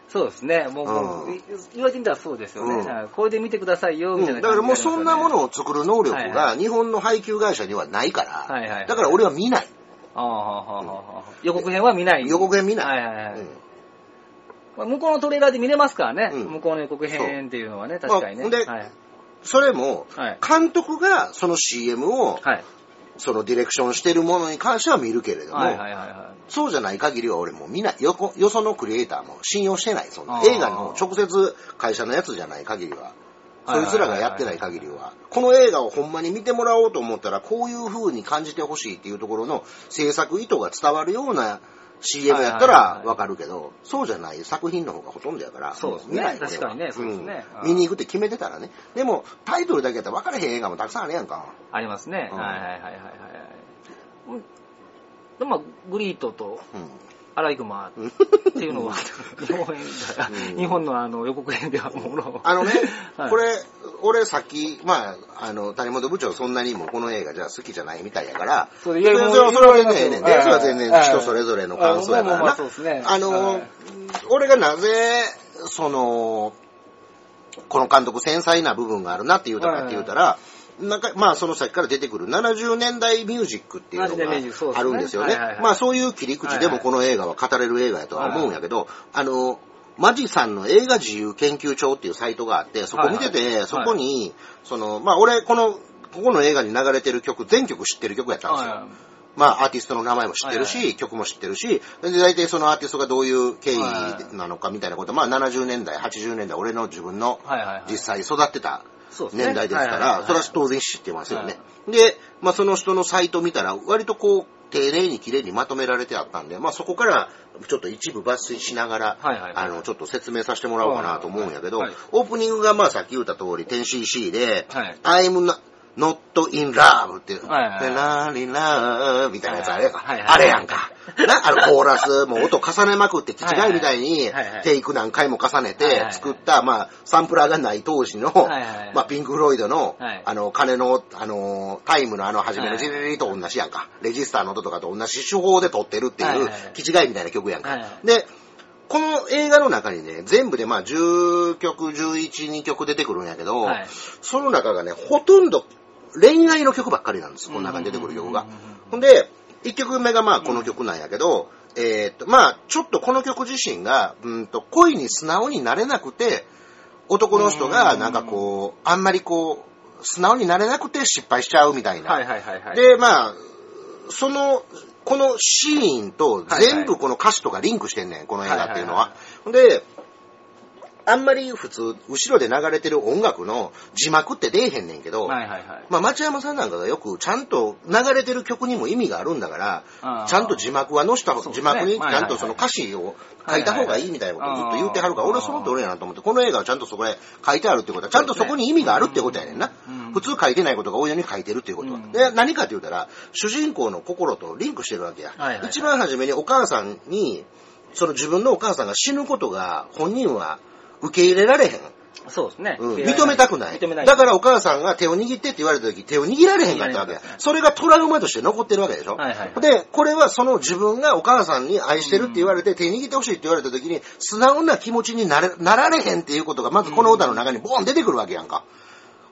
[SPEAKER 2] そうですね。もう、もう
[SPEAKER 3] うん
[SPEAKER 2] 言われてみたらそうですよね。
[SPEAKER 3] うん
[SPEAKER 2] はいこれで見てくださいよ、みたいな、
[SPEAKER 3] うんだからもうそんなもの
[SPEAKER 2] を。
[SPEAKER 3] を作る能力が日本の配給会社にはないから、
[SPEAKER 2] はいはいはい
[SPEAKER 3] だから俺は見ない。
[SPEAKER 2] ああはあはあはあ予告編は見ない。
[SPEAKER 3] 予告編見ない。
[SPEAKER 2] はいはいはい
[SPEAKER 3] うん
[SPEAKER 2] まあ向こうのトレーラーで見れますからね。
[SPEAKER 3] うん
[SPEAKER 2] 向こうの予告編っていうのはね、確かにね。
[SPEAKER 3] まあほんで
[SPEAKER 2] はい。
[SPEAKER 3] それも、
[SPEAKER 2] はい
[SPEAKER 3] 監督がその CM を、
[SPEAKER 2] はい。
[SPEAKER 3] そのディレクションしてるものに関しては見るけれども、
[SPEAKER 2] はいはいはいはい。
[SPEAKER 3] そうじゃない限りは俺もう見ない。よこよそのクリエイターも信用してない。そんな
[SPEAKER 2] あー
[SPEAKER 3] 映画の直接会社のやつじゃない限りは。
[SPEAKER 2] はい
[SPEAKER 3] そいつらがやってない限りは。この映画をほんまに見てもらおうと思ったら、こういう風に感じてほしいっていうところの制作意図が伝わるような CM やったらわかるけど、そうじゃない。作品の方がほとんどやから、
[SPEAKER 2] そうですね。
[SPEAKER 3] 見ない
[SPEAKER 2] 確かにね。そうですね。
[SPEAKER 3] うん。見に行くって決めてたらね。でも、タイトルだけやったら分からへん映画もたくさんあるやんか。
[SPEAKER 2] ありますね。
[SPEAKER 3] うん。
[SPEAKER 2] はいはいはいはいはい。でまあ、グリートと
[SPEAKER 3] うん
[SPEAKER 2] アライグマっていうのは、日本日本のあの予告編ではもの
[SPEAKER 3] あのね、
[SPEAKER 2] はい。
[SPEAKER 3] これ、俺さっき、まあ、あの、谷本部長そんなにもこの映画じゃあ好きじゃないみたいやから、
[SPEAKER 2] そ
[SPEAKER 3] れそれは全然それは全然人それぞれの感想やからな。
[SPEAKER 2] そうですね。
[SPEAKER 3] あの
[SPEAKER 2] はい、
[SPEAKER 3] 俺がなぜ、その、この監督繊細な部分があるなって言うたかって言うたら、なんか、まあ、その先から出てくる70年代ミュージックっていうの
[SPEAKER 2] 70年代ミュージックそうですね。
[SPEAKER 3] があるんですよね。まあ、そういう切り口でもこの映画は語れる映画やとは思うんやけど、あの、マジさんの映画自由研究庁っていうサイトがあって、そこ見て
[SPEAKER 2] はい
[SPEAKER 3] て、そこに、その、まあ、俺、この、ここの映画に流れてる曲、全曲知ってる曲やったんですよ。
[SPEAKER 2] はい
[SPEAKER 3] まあ、アーティストの名前も知ってるし、
[SPEAKER 2] はい
[SPEAKER 3] 曲も知ってるし、で大体そのアーティストがどういう経緯なのかみたいなこと、まあ70年代、80年代、俺の自分の
[SPEAKER 2] はいはいはい。
[SPEAKER 3] 実際育ってた年代ですから、
[SPEAKER 2] はいはいはい。
[SPEAKER 3] それは当然知ってますよね。で、まあその人のサイト見たら、割とこう、丁寧に綺麗にまとめられてあったんで、まあそこからちょっと一部抜粋しながら、
[SPEAKER 2] はいはいはい。
[SPEAKER 3] あの、ちょっと説明させてもらおうかなと思うんやけど、
[SPEAKER 2] はいはい
[SPEAKER 3] オープニングがまあさっき言った通り、10cc で、
[SPEAKER 2] はい。
[SPEAKER 3] I'm not in love っていう、
[SPEAKER 2] はいはい
[SPEAKER 3] でラリラーみたいなやつあれやんか、
[SPEAKER 2] はいはい
[SPEAKER 3] あれやんか。な、あのコーラス、もう音重ねまくって、気違いみたいにテイク何回も重ねて作った、まあ、サンプラーがない当時の、まあ、ピンク・フロイドの
[SPEAKER 2] はい、
[SPEAKER 3] あの、鐘の、あの、タイムのあの、初め
[SPEAKER 2] はい
[SPEAKER 3] のジリリリと同じやんか。レジスターの音とかと同じ手法で撮ってるっていう気違いみたいな曲やんか。で、この映画の中にね、全部でまあ10曲、11、2曲出てくるんやけど、
[SPEAKER 2] はい。
[SPEAKER 3] その中がね、ほとんど恋愛の曲ばっかりなんです。この中に出てくる曲が。ほんで、1曲目がまあこの曲なんやけど、えーっと、まあちょっとこの曲自身が、うんと、恋に素直になれなくて、男の人がなんかこう、あんまりこう、素直になれなくて失敗しちゃうみたいな。
[SPEAKER 2] はいはいはいはい。
[SPEAKER 3] で、まあ、その、このシーンと全部この歌詞とかリンクしてんねん、この映画っていうのは。で、あんまり普通、後ろで流れてる音楽の字幕って出えへんねんけど、
[SPEAKER 2] はいはいはい。
[SPEAKER 3] まあ、町山さんなんかがよくちゃんと流れてる曲にも意味があるんだからちゃんと字幕は載した、
[SPEAKER 2] ね
[SPEAKER 3] 字幕にちゃんとその歌詞を書いた方がいいみたいなことをずっと言ってはるから、俺はその通りやなと思って、この映画はちゃんとそこで書いてあるってことは、ちゃんとそこに意味があるってことやねんな
[SPEAKER 2] うん。
[SPEAKER 3] 普通書いてないことが多いのに書いてるっていうことは
[SPEAKER 2] うん。
[SPEAKER 3] で、何かって言ったら、主人公の心とリンクしてるわけや
[SPEAKER 2] はいはいは。い
[SPEAKER 3] 一番初めにお母さんに、その自分のお母さんが死ぬことが本人は受け入れられへん。
[SPEAKER 2] そうですね。
[SPEAKER 3] うん認めたくない。
[SPEAKER 2] 認めない。
[SPEAKER 3] だからお母さんが手を握ってって言われた時、手を握られへんかったわけ。それがトラウマとして残ってるわけでしょ。
[SPEAKER 2] はいはいはい
[SPEAKER 3] で、これはその自分がお母さんに愛してるって言われて、手握ってほしいって言われた時に、素直な気持ちになれなられへんっていうことが、まずこの歌の中にボーン出てくるわけやんか。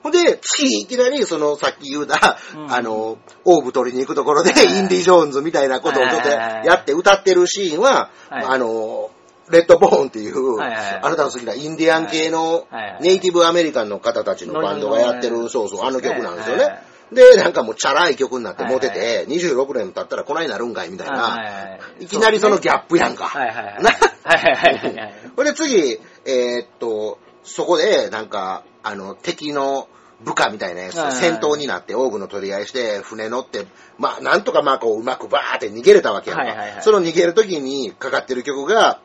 [SPEAKER 3] ほんで、次いきなり、その、さっき言うた、
[SPEAKER 2] うん
[SPEAKER 3] あの、オーブ取りに行くところで、インディ・ジョーンズみたいなことをちょっとやって歌ってるシーンは、
[SPEAKER 2] はい
[SPEAKER 3] あの、レッドボーンっていう、
[SPEAKER 2] はいはいはい
[SPEAKER 3] あなたの好きなインディアン系のネイティブアメリカンの方たちのバンドがやってる、そうそう、あの曲なんですよ
[SPEAKER 2] はいは
[SPEAKER 3] ね。で、なんかもうチャラい曲になってモテ
[SPEAKER 2] はい
[SPEAKER 3] て、26年経ったらこないなるんかいみたい
[SPEAKER 2] はいはいは
[SPEAKER 3] な、
[SPEAKER 2] い
[SPEAKER 3] いきなりそのギャップやんか。
[SPEAKER 2] はいはいはい。
[SPEAKER 3] な
[SPEAKER 2] はいはいはいはい。
[SPEAKER 3] ほんで次、えーっと、そこで、なんか、あの、敵の部下みたいなやつ
[SPEAKER 2] はいはい
[SPEAKER 3] と戦闘になって、オーブの取り合いして、船乗って、まあ、なんとかまあ、こう、うまくバーって逃げれたわけやんか。
[SPEAKER 2] はいはいはい
[SPEAKER 3] その逃げる時にかかってる曲が、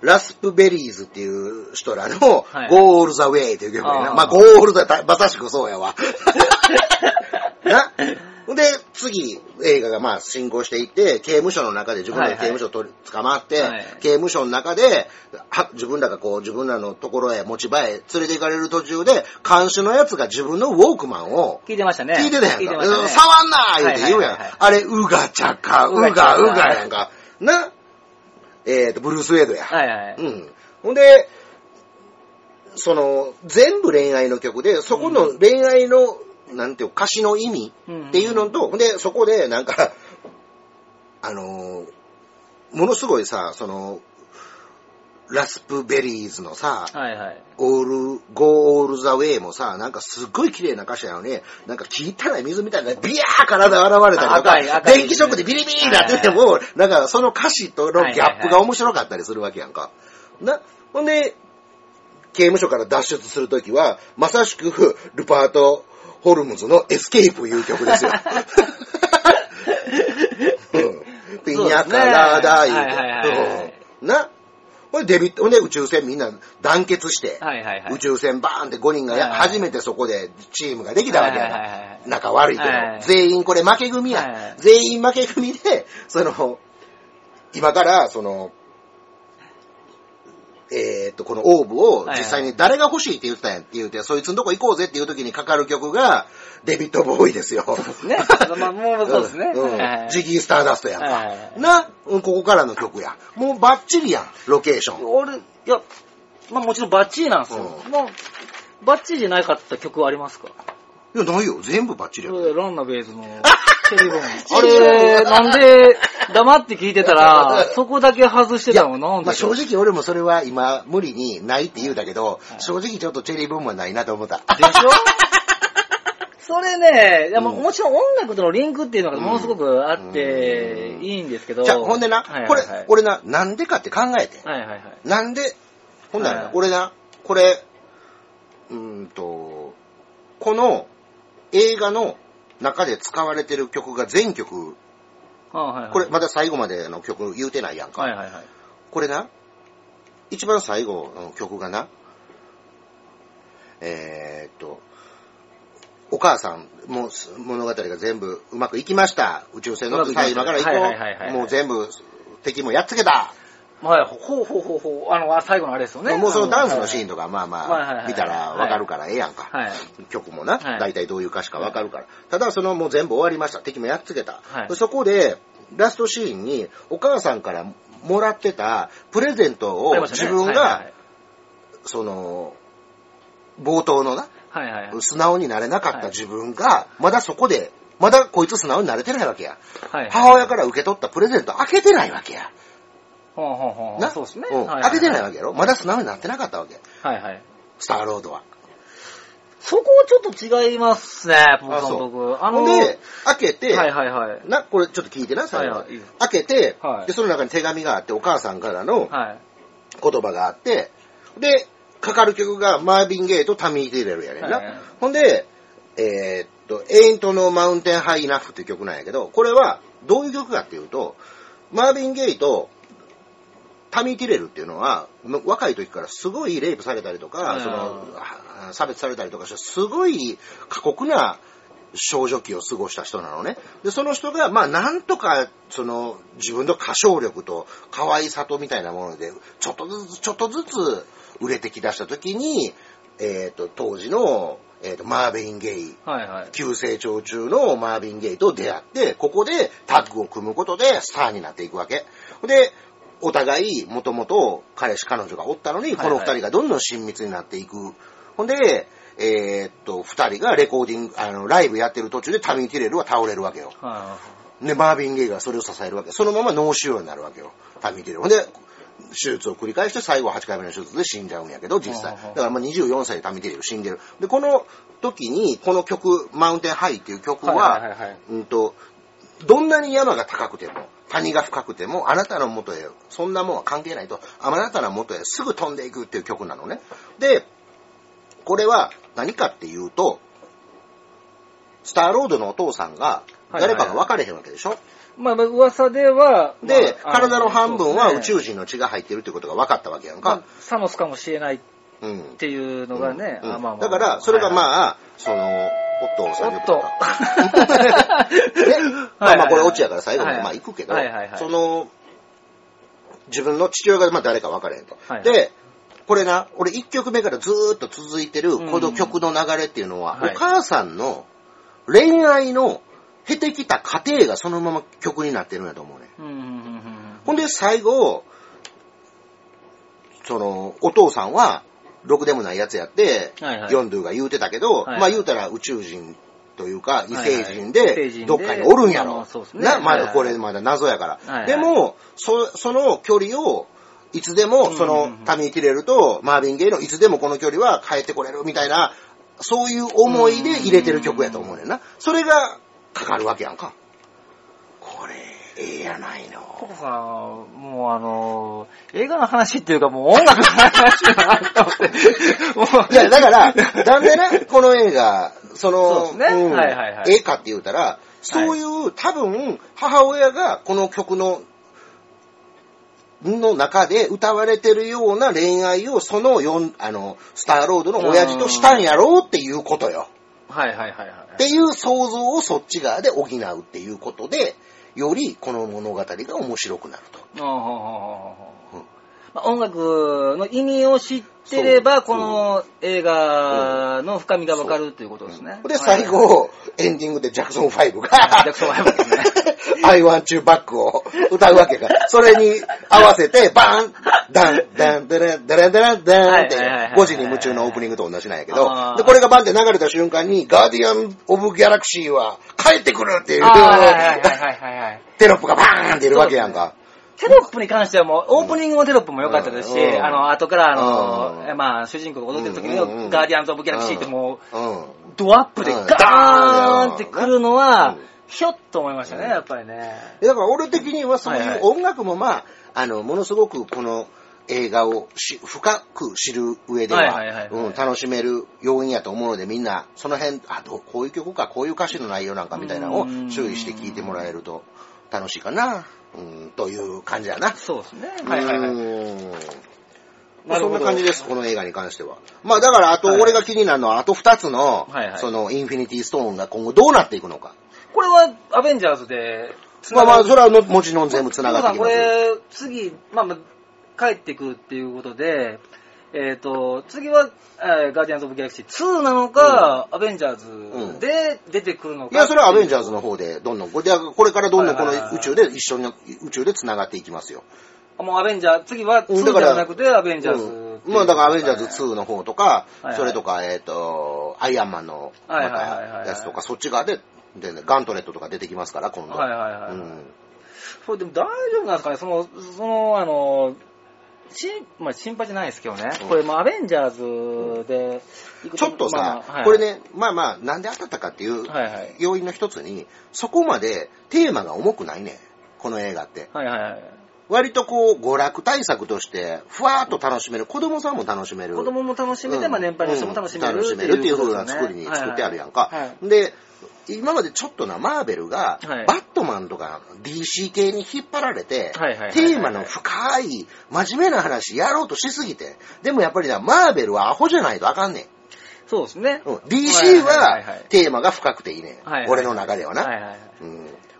[SPEAKER 3] ラスプベリーズっていう人らの、
[SPEAKER 2] はい
[SPEAKER 3] Go All the Way っていう曲やな。
[SPEAKER 2] あー
[SPEAKER 3] まあ、Go All the Way、まさしくそうやわ。な？で、次、映画がまあ進行していって、刑務所の中で自分らで刑務所を取り捕まって、
[SPEAKER 2] はい
[SPEAKER 3] 刑務所の中で、は自分らがこう、自分らのところへ、持ち場へ連れて行かれる途中で、監視のやつが自分のウォークマンを
[SPEAKER 2] 聞いてましたね。
[SPEAKER 3] 聞いてたやんか。
[SPEAKER 2] 聞いてましたね。
[SPEAKER 3] 触んなー言うて言うやん。あれ、うがちゃか、う
[SPEAKER 2] が
[SPEAKER 3] うがやんか。な？えっ、と、ブルース・ウェイドや。
[SPEAKER 2] はいはい。
[SPEAKER 3] うん。ほんで、その、全部恋愛の曲で、そこの恋愛の、なんていうか歌詞の意味っていうのと、ほんで、そこで、なんか、あのーものすごいさ、その、ラスプベリーズのさ、
[SPEAKER 2] はいはい。
[SPEAKER 3] オール、ゴーオールザウェイもさ、なんかすっごい綺麗な歌詞なのに、なんか汚い水みたいな、ビヤー体現れたりとか、
[SPEAKER 2] 赤い
[SPEAKER 3] 電気ショックでビリビリになってても、なんかその歌詞とのギャップが面白かったりするわけやんか。な、ほんで、刑務所から脱出するときは、まさしく、ルパート・ホルムズのエスケープいう曲ですよ。うんピニャカラダ言う
[SPEAKER 2] はいはいはいはい
[SPEAKER 3] て。うんな。ほんで、デビット、ほんで宇宙船みんな団結して、
[SPEAKER 2] はいはいはい。
[SPEAKER 3] 宇宙船バーンって5人がや、
[SPEAKER 2] はいはい
[SPEAKER 3] 初めてそこでチームができたわけや
[SPEAKER 2] はいはいはいは
[SPEAKER 3] ない。仲悪いけど、
[SPEAKER 2] はいはい
[SPEAKER 3] 全員これ負け組や、
[SPEAKER 2] はいはい
[SPEAKER 3] 全員負け組で、その、今から、その、えーっと、このオーブを実際に誰が欲しいって言ってたんやって言うて、そいつのとこ行こうぜっていう時にかかる曲が、デビッド・ボーイですよ。
[SPEAKER 2] ね。まあ、もう そうですね。
[SPEAKER 3] うんジギー・スターダストやんか。
[SPEAKER 2] はいはいはい
[SPEAKER 3] な、うんここからの曲や。もうバッチリやん、ロケーション。
[SPEAKER 2] 俺、いや、まあもちろんバッチリなんですよ。
[SPEAKER 3] う
[SPEAKER 2] まあ、バッチリじゃなかった曲ありますか？
[SPEAKER 3] いや、ないよ。全部バッチリやん。
[SPEAKER 2] ランナベイズの チェリーン。あれ、なんで黙って聞いてたら、そこだけ外してたの？なん
[SPEAKER 3] まあ
[SPEAKER 2] で
[SPEAKER 3] 正直俺もそれは今無理にないって言うたけど、正直ちょっとチェリーブームはないなと思った。
[SPEAKER 2] でしょ？それね、いやも
[SPEAKER 3] うん
[SPEAKER 2] もちろん音楽とのリンクっていうのがものすごくあって
[SPEAKER 3] うん
[SPEAKER 2] いいんですけど。
[SPEAKER 3] じゃあ、ほんでな、これ俺な、なんでかって考えて。
[SPEAKER 2] はいはいはい。
[SPEAKER 3] なんで、ほんならな、
[SPEAKER 2] はい
[SPEAKER 3] 俺な、これ、うーんと、この映画の中で使われてる曲が全曲、
[SPEAKER 2] あはいはい。
[SPEAKER 3] これまだ最後までの曲言うてないやんか。
[SPEAKER 2] はいはいはい。
[SPEAKER 3] これな、一番最後の曲がな、えーっと、お母さん、もう物語が全部うまくいきました。宇宙船乗ってさあ今から行こ
[SPEAKER 2] はいはいはいは
[SPEAKER 3] う。
[SPEAKER 2] い
[SPEAKER 3] もう全部敵もやっつけた。
[SPEAKER 2] はい、ほうほうほうほう。あの、あ最後のあれですよね。
[SPEAKER 3] もうそのダンスのシーン
[SPEAKER 2] と
[SPEAKER 3] とか、まあまあ、見たらわかるからええやんか。
[SPEAKER 2] はい。
[SPEAKER 3] 曲もな、
[SPEAKER 2] はい
[SPEAKER 3] 大体どういう歌詞かわかるから。ただそのもう全部終わりました。敵もやっつけた。
[SPEAKER 2] はい
[SPEAKER 3] そこで、ラストシーンにお母さんからもらってたプレゼントを自分
[SPEAKER 2] は
[SPEAKER 3] が、その、冒頭のな、
[SPEAKER 2] いはいはい。はいはいはい。
[SPEAKER 3] 素直になれなかった自分が、まだそこでまだこいつ素直に慣れてないわけや。
[SPEAKER 2] はい。
[SPEAKER 3] 母親から受け取ったプレゼント開けてないわけや。
[SPEAKER 2] ほうほうほう
[SPEAKER 3] な？
[SPEAKER 2] そうですね。
[SPEAKER 3] うん
[SPEAKER 2] はい
[SPEAKER 3] 開けてないわけやろ？まだ素直になってなかったわけ。
[SPEAKER 2] はいはい。
[SPEAKER 3] スターロードは。
[SPEAKER 2] そこはちょっと違いますね、僕
[SPEAKER 3] あそう
[SPEAKER 2] の僕。あ
[SPEAKER 3] ほんで、開けて、
[SPEAKER 2] はいはいはい。
[SPEAKER 3] な、これちょっと聞いてな、最後。開けて、
[SPEAKER 2] はい
[SPEAKER 3] で、その中に手紙があって、お母さんからの
[SPEAKER 2] はい。
[SPEAKER 3] 言葉があって、で、かかる曲がマービン・ゲイとタミー・ティレルやねんな。
[SPEAKER 2] はいはい
[SPEAKER 3] ほんで、えーっと、エイントのマウンテン・ハイ・ナフっていう曲なんやけど、これはどういう曲かっていうと、マービン・ゲイとタミー・ティレルっていうのは、む若い時からすごいレイプされたりとか、
[SPEAKER 2] うん
[SPEAKER 3] その、は差別されたりとかして、すごい過酷な少女期を過ごした人なのね。で、その人が、まあ、なんとか、その、自分の歌唱力と可愛さとみたいなもので、ちょっとずつ、ちょっとずつ売れてきだした時に、えっ、と、当時の、えっ、と、マーヴィン・ゲイ、
[SPEAKER 2] はいはい。
[SPEAKER 3] 急成長中のマーヴィン・ゲイと出会って、ここでタッグを組むことでスターになっていくわけ。で、お互い、もともと彼氏彼女がおったのに、
[SPEAKER 2] はいはい
[SPEAKER 3] この二人がどんどん親密になっていく。ほんで、えーっと、二人がレコーディング、あの、ライブやってる途中でタミー・ティレルは倒れるわけよ。
[SPEAKER 2] は
[SPEAKER 3] で、マーヴィン・ゲイがそれを支えるわけ。そのまま脳腫瘍になるわけよ。タミー・ティレル。ほんで、手術を繰り返して最後は8回目の手術で死んじゃうんやけど、実際。だからまあ24歳でタミー・ティレル死んでる。で、この時に、この曲、マウンテン・ハイっていう曲
[SPEAKER 2] い。は。
[SPEAKER 3] うんと、どんなに山が高くても、谷が深くても、あなたの元へ、そんなもんは関係ないと、あなたの元へすぐ飛んでいくっていう曲なのね。で、これは何かっていうと、スターロードのお父さんが、誰かが分かれへんわけでしょ、
[SPEAKER 2] まあ、噂では、
[SPEAKER 3] で、
[SPEAKER 2] まあ
[SPEAKER 3] 体の半分は宇宙人の血が入ってるってことが分かったわけやんか。
[SPEAKER 2] まあ。サノスかもしれないっ
[SPEAKER 3] うん。
[SPEAKER 2] ていうのがね、
[SPEAKER 3] うん。
[SPEAKER 2] あまあまあ
[SPEAKER 3] だから、それが
[SPEAKER 2] あ、
[SPEAKER 3] まあ、その、おっと、さん
[SPEAKER 2] おっと。
[SPEAKER 3] ね。まあまあ、これオチやから最後まで
[SPEAKER 2] はい。
[SPEAKER 3] まあ行くけど
[SPEAKER 2] はいはいはい、
[SPEAKER 3] その、自分の父親がまあ誰か分からへんと。
[SPEAKER 2] はい。
[SPEAKER 3] で、これな、俺1曲目からずーっと続いてるこの曲の流れっていうのは、
[SPEAKER 2] はい。
[SPEAKER 3] お母さんの恋愛の経てきた過程がそのまま曲になってるんやと思うね。
[SPEAKER 2] うんうんうんうん
[SPEAKER 3] ほんで最後、その、お父さんは、ろくでもないやつやって、
[SPEAKER 2] はいはい。
[SPEAKER 3] ヨンドゥが言うてたけど、
[SPEAKER 2] はい
[SPEAKER 3] まあ言うたら宇宙人というか、異
[SPEAKER 2] はいはい。
[SPEAKER 3] 星人でどっかにおるんやろ。
[SPEAKER 2] あそうです。ね。
[SPEAKER 3] な、ま
[SPEAKER 2] はいはい
[SPEAKER 3] だこれまだ謎やから。
[SPEAKER 2] はいはい。
[SPEAKER 3] でも、そ、その距離を、いつでも、その、タミー・ティレルとマーヴィン・ゲイのいつでもこの距離は帰ってこれるみたいな、そういう思いで入れてる曲やと思うねんな。それがかかるわけやんか。これ、ええやないの。
[SPEAKER 2] ココさん、もうあの、映画の話っていうかもう音楽の話だなと思って。もう
[SPEAKER 3] いや、だから、なんでね、この映画、その、
[SPEAKER 2] そうですね
[SPEAKER 3] ん
[SPEAKER 2] はいはいはい
[SPEAKER 3] ええかって言うたら、そういう、多分、母親がこの曲の、の中で歌われてるような恋愛を、そのよん、あの、スターロードの親父としたんやろうっていうことよ。
[SPEAKER 2] はいはいはいはい。
[SPEAKER 3] っていう想像をそっち側で補うっていうことで、よりこの物語が面白くなると。
[SPEAKER 2] まあ音楽の意味を知ってれば、この映画の深みがわかるっていうことですね。
[SPEAKER 3] で、最後、エンディングでジャクソン5が、
[SPEAKER 2] ジャクソン5ですね
[SPEAKER 3] I want you back を歌うわけか。それに合わせて、バーンダン、ダン、ダラン、ダラン、ダラン、ダンって、
[SPEAKER 2] はいはいはいはい
[SPEAKER 3] 5時に夢中のオープニングと同じなんやけどで、これがバンって流れた瞬間に、ガーディアン・オブ・ギャラクシーは帰ってくるっていう。テロップがバーンって出るわけやんか。
[SPEAKER 2] テロップに関してはもう、オープニングのテロップも良かったですし、
[SPEAKER 3] うん。
[SPEAKER 2] あの、後からあの、
[SPEAKER 3] うん。
[SPEAKER 2] まあ、主人公が踊ってる時のガーディアンズ・オブ・ギャラクシーってもう、
[SPEAKER 3] うん。
[SPEAKER 2] ドアップで
[SPEAKER 3] うん。
[SPEAKER 2] ガーンってくるのは
[SPEAKER 3] うん、
[SPEAKER 2] ひょっと思いましたね、やっぱりね。
[SPEAKER 3] だから俺的にはそう
[SPEAKER 2] はいう
[SPEAKER 3] 音楽もまあ、あの、ものすごくこの映画をし深く知る上で
[SPEAKER 2] は
[SPEAKER 3] 楽しめる要因やと思うのでみんなその辺、あ、こういう曲か、こういう歌詞の内容なんかみたいなのを
[SPEAKER 2] うん。
[SPEAKER 3] 注意して聴いてもらえると楽しいかな、うん、という感じやな。
[SPEAKER 2] そうですね。はいはいはい。
[SPEAKER 3] うん
[SPEAKER 2] なるほど
[SPEAKER 3] そんな感じです、この映画に関しては。まあだから、あと、
[SPEAKER 2] はい
[SPEAKER 3] 俺が気になるのは、あと2つの
[SPEAKER 2] はいはい、
[SPEAKER 3] その、インフィニティストーンが今後どうなっていくのか。
[SPEAKER 2] これは、アベンジャーズで、
[SPEAKER 3] まあまあ、それはのもちろん全部繋がってき
[SPEAKER 2] こ
[SPEAKER 3] ます。
[SPEAKER 2] れ、次、まあまあ、帰ってくるっていうことで、えっ、と、次は、えーガーディアンズ・オブ・ギャラクシー2なのか、アベンジャーズで出てくるのか。
[SPEAKER 3] いや、それはアベンジャー
[SPEAKER 2] ズ。
[SPEAKER 3] ズの方で、どんどん、これでこれからどんどんこの
[SPEAKER 2] はいはいはい
[SPEAKER 3] 宇宙で一緒に、宇宙で繋がっていきますよ。
[SPEAKER 2] もうアベンジャー、次は2
[SPEAKER 3] うんだから
[SPEAKER 2] じゃなくてアベンジャーズう
[SPEAKER 3] うんまあだからアベンジャーズ2の方とか
[SPEAKER 2] はいは、い
[SPEAKER 3] それとか、えっと、アイアンマンの、ま
[SPEAKER 2] はいはいはいはいはい
[SPEAKER 3] たやつとか、そっち側ででね、ガントレットとか出てきますから、今度。
[SPEAKER 2] はいはいはい。
[SPEAKER 3] うん
[SPEAKER 2] これでも大丈夫なんですかねその、その、あの、しまあ、心配じゃないですけどね。
[SPEAKER 3] うん
[SPEAKER 2] これもうアベンジャーズで
[SPEAKER 3] ちょっとさ、
[SPEAKER 2] まあまあはい
[SPEAKER 3] これね、まあまあ、なんで当たったかっていう
[SPEAKER 2] はいはい。
[SPEAKER 3] 要因の一つに、そこまでテーマが重くないね。この映画って。
[SPEAKER 2] はいはいはい。
[SPEAKER 3] 割とこう、娯楽対策として、ふわーっと楽しめる。子供さんも楽しめる。
[SPEAKER 2] 子供も楽しめて、まあ年配の人も楽しめる、
[SPEAKER 3] うん楽しめるっていう風な作りに作ってあるやんか。
[SPEAKER 2] はいはい
[SPEAKER 3] で、今までちょっとな、マーベルが、
[SPEAKER 2] はい
[SPEAKER 3] バットマンとか DC 系に引っ張られて、テーマの深い、真面目な話やろうとしすぎて、でもやっぱりな、マーベルはアホじゃないとあかんねん。
[SPEAKER 2] そうですね。
[SPEAKER 3] うん、DC
[SPEAKER 2] は
[SPEAKER 3] テーマが深くていいねん。俺の中ではな。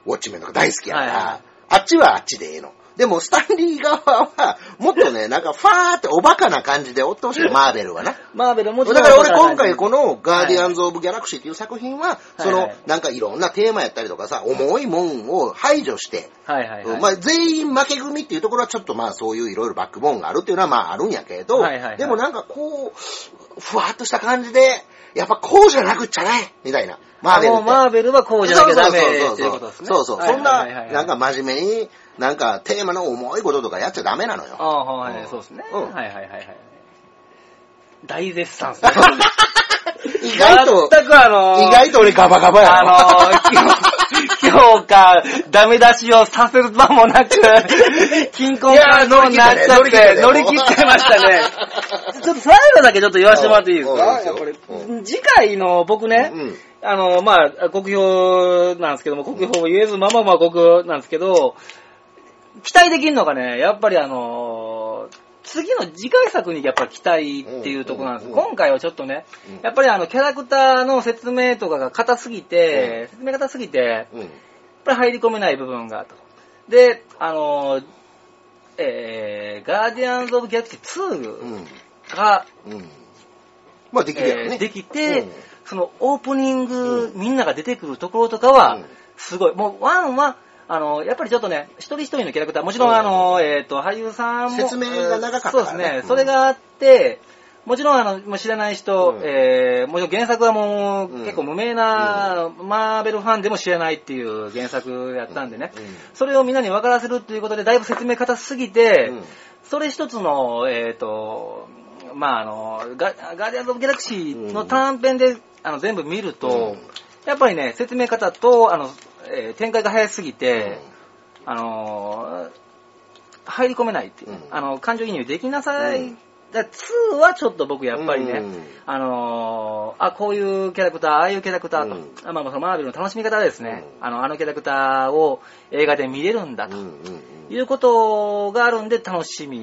[SPEAKER 3] ウォッチメンとか大好きやから、あっちはあっちでええの。でも、スタンリー側は、もっとね、なんか、ファーっておバカな感じでおってほしい、マーベルはな。
[SPEAKER 2] マーベルもちろん
[SPEAKER 3] だから俺今回このガーディアンズ・オブ・ギャラクシーっていう作品は、そのなんかいろんなテーマやったりとかさ、重いもんを排除して、
[SPEAKER 2] はいはいはい。
[SPEAKER 3] まあ全員負け組っていうところはちょっとまあそういういろいろバックボーンがあるっていうのはまああるんやけど、
[SPEAKER 2] はいはいはい
[SPEAKER 3] でもなんかこう、ふわっとした感じで、やっぱこうじゃなくっちゃねみたいな。マーベル
[SPEAKER 2] マーベルはこうじゃなきゃダメっていうことですね。
[SPEAKER 3] そうそう。
[SPEAKER 2] はい
[SPEAKER 3] そんな、なんか真面目に、なんかテーマの重いこととかやっちゃダメなのよ。
[SPEAKER 2] ああ、はい、
[SPEAKER 3] うん
[SPEAKER 2] そうですね。
[SPEAKER 3] うん
[SPEAKER 2] はいはいはいはい。大絶賛ですね。
[SPEAKER 3] 意外と、
[SPEAKER 2] 全くあのー、
[SPEAKER 3] 意外と俺ガバガバや
[SPEAKER 2] あのー、評価、ダメ出しをさせる場もなく、金婚感動になっちゃって、乗り切っちゃいましたね。ちょっと最後だけちょっと言わせてもらっていいですか？次回の僕ね、
[SPEAKER 3] うん
[SPEAKER 2] あの、まあ、国評なんですけども、国評も言えず、まあまあまあ国なんですけど、期待できるのがね、やっぱりあの次の次回作にやっぱり期待っていうところなんです。
[SPEAKER 3] うんうんうん
[SPEAKER 2] 今回はちょっとね
[SPEAKER 3] うん、
[SPEAKER 2] やっぱりあの、キャラクターの説明とかが硬すぎて、説明硬すぎて、やっ
[SPEAKER 3] うん。
[SPEAKER 2] ぱり入り込めない部分があと。で、あのえー、ガーディアンズ・オブ・ギャラクシー2
[SPEAKER 3] うん。
[SPEAKER 2] が、
[SPEAKER 3] うん。まあできるやろね。
[SPEAKER 2] えーできて、
[SPEAKER 3] うん
[SPEAKER 2] そのオープニング、みんなが出てくるところとかは
[SPEAKER 3] うん、
[SPEAKER 2] すごい。もう、ワンは、あの、やっぱりちょっとね、一人一人のキャラクター、もちろん、
[SPEAKER 3] う。ん
[SPEAKER 2] あの、えっ、と、俳優さんも。
[SPEAKER 3] 説明が長かったね。
[SPEAKER 2] そうですね。
[SPEAKER 3] うん
[SPEAKER 2] それがあって、もちろん、あの、もう知らない人、
[SPEAKER 3] うん。
[SPEAKER 2] えー、もちろん原作はもう、
[SPEAKER 3] うん。
[SPEAKER 2] 結構無名な、マーベルファンでも知らないっていう原作やったんでね。
[SPEAKER 3] うん。
[SPEAKER 2] それをみんなに分からせるっていうことで、だいぶ説明硬すぎて、
[SPEAKER 3] うん。
[SPEAKER 2] それ一つの、えっ、と、まあ、あのガ、ガーディアンズ・オブ・ギャラクシーの短編で、あの全部見ると、
[SPEAKER 3] うん。
[SPEAKER 2] やっぱりね、説明方と、あの、えー展開が早すぎて、あのー入り込めないっていう、
[SPEAKER 3] うん。
[SPEAKER 2] あの、感情移入できなさい。
[SPEAKER 3] うん。
[SPEAKER 2] だ2はちょっと僕やっぱりね、
[SPEAKER 3] うん。
[SPEAKER 2] あのーあ、こういうキャラクター、ああいうキャラクターと、
[SPEAKER 3] うん。
[SPEAKER 2] あまあまあそのマーベルの楽しみ方ですね、
[SPEAKER 3] うん。
[SPEAKER 2] あの、あのキャラクターを映画で見れるんだと。いうことがあるんで楽しみ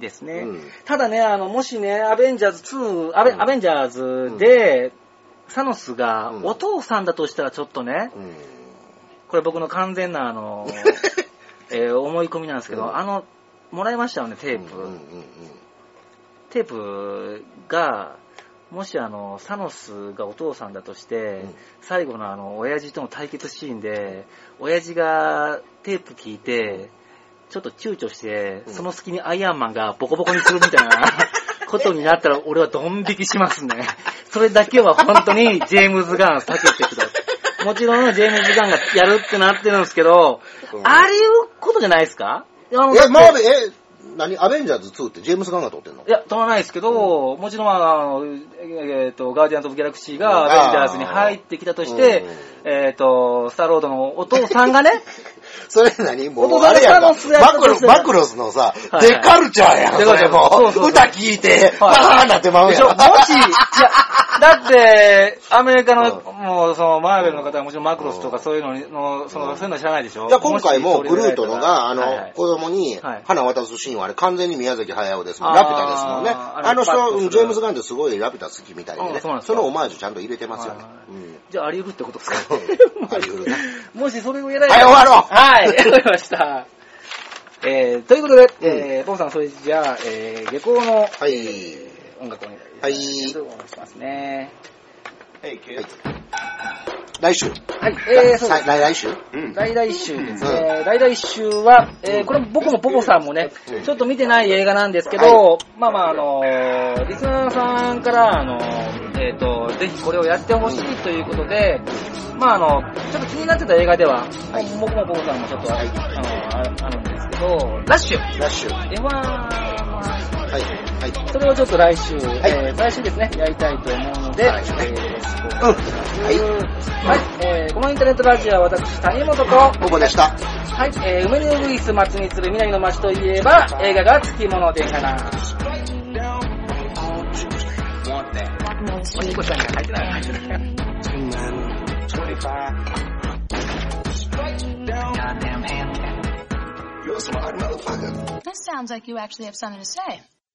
[SPEAKER 2] ですね。
[SPEAKER 3] うん
[SPEAKER 2] ただね、あの、もしね、アベンジャーズ2、アベ,、
[SPEAKER 3] うん。
[SPEAKER 2] アベンジャーズで、サノスが
[SPEAKER 3] うん。
[SPEAKER 2] お父さんだとしたらちょっとね、これ僕の完全なあの、えー思い込みなんですけど、
[SPEAKER 3] うん
[SPEAKER 2] あの、もらいましたよね、テープ。
[SPEAKER 3] うんうんうん
[SPEAKER 2] テープが、もしあの、サノスがお父さんだとして、
[SPEAKER 3] うん
[SPEAKER 2] 最後のあの、親父との対決シーンで、親父がテープ聞いて、ちょっと躊躇して、
[SPEAKER 3] うん
[SPEAKER 2] その隙にアイアンマンがボコボコにするみたいな ことになったら、俺はドン引きしますね。それだけは本当にジェームズ・ガン避けてください。もちろんジェームズ・ガンがやるってなってるんですけど、
[SPEAKER 3] うん。
[SPEAKER 2] ありうことじゃないですか？
[SPEAKER 3] え、
[SPEAKER 2] て
[SPEAKER 3] マーベル、え、何アベンジャーズ2ってジェームス・ガンが撮ってんの？
[SPEAKER 2] いや、撮らないですけど、もちろん、あの、えっ、と、ガーディアンズ・オブ・ギャラクシー
[SPEAKER 3] うん。
[SPEAKER 2] がアベンジャーズに入ってきたとして、えっ、と、スターロードのお父さんがね、
[SPEAKER 3] それ何もう、あれやんか。マクロ
[SPEAKER 2] たとしたら
[SPEAKER 3] マクロスのさ、
[SPEAKER 2] はい。
[SPEAKER 3] デカルチャーやん、それも。
[SPEAKER 2] そうそうそう。
[SPEAKER 3] 歌聞いて、わ
[SPEAKER 2] はい。
[SPEAKER 3] ーなってまうやん。
[SPEAKER 2] もし、いや、だって、アメリカの、
[SPEAKER 3] う
[SPEAKER 2] もう、その、マーベルの方はもちろんマクロスとかそういうのにの、その、そういうの知らないでしょ？
[SPEAKER 3] じゃあ今回もグルートのが、あの子供に
[SPEAKER 2] はい。
[SPEAKER 3] 花渡すシーンはあれ完全に宮崎駿ですもん。ラピュタですもんね。
[SPEAKER 2] あ
[SPEAKER 3] の人、ジェームズ・ガンってすごいラピュタ好きみたいで
[SPEAKER 2] そ
[SPEAKER 3] のオマージュちゃんと入れてますよね。
[SPEAKER 2] じゃあ、あり得るってことですか？
[SPEAKER 3] あり得るな。
[SPEAKER 2] もしそれをやら
[SPEAKER 3] はい、終わろう。
[SPEAKER 2] はい、わかりました。えー、ということで、えー、ポンさん、それじゃあ、えー、下校の
[SPEAKER 3] はい。
[SPEAKER 2] 音楽をお願
[SPEAKER 3] はい
[SPEAKER 2] いお願いしますね。
[SPEAKER 3] はい来週。
[SPEAKER 2] はい、えー、そうです。
[SPEAKER 3] 来来週？
[SPEAKER 4] うん。
[SPEAKER 2] 来来週ですね。来来週は、えー、これ僕もポポさんもね、ちょっと見てない映画なんですけど、まあまあ、あのーリスナーさんから、あのーえっ、と、ぜひこれをやってほしいということで、まああの、ちょっと気になってた映画では、
[SPEAKER 3] はい
[SPEAKER 2] ももこもこさんもちょっとあ,、
[SPEAKER 3] はい
[SPEAKER 2] あのああるんですけど、ラッシュ
[SPEAKER 3] ラッシュ。
[SPEAKER 2] F1
[SPEAKER 3] はい。はい。
[SPEAKER 2] それをちょっと来週、
[SPEAKER 3] い
[SPEAKER 2] えー来週ですね、やりたいと思うので、
[SPEAKER 3] はい
[SPEAKER 2] えー、
[SPEAKER 3] うん。はい。
[SPEAKER 2] はい、えー、このインターネットラジオは私、谷本と、
[SPEAKER 3] ここでした。
[SPEAKER 2] はい、えー、梅にウグイス松にする南の町といえば、映画がつきものでかな。おにこちゃんが入ってない。入ってない。
[SPEAKER 4] Goddamn hand cannon.
[SPEAKER 5] You're a smart motherfucker.
[SPEAKER 4] This sounds like you actually have something to say.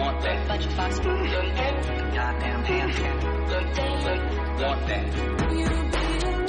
[SPEAKER 6] Want that.
[SPEAKER 4] Bunch of fox. Goddamn cannon.
[SPEAKER 6] Want that.
[SPEAKER 4] You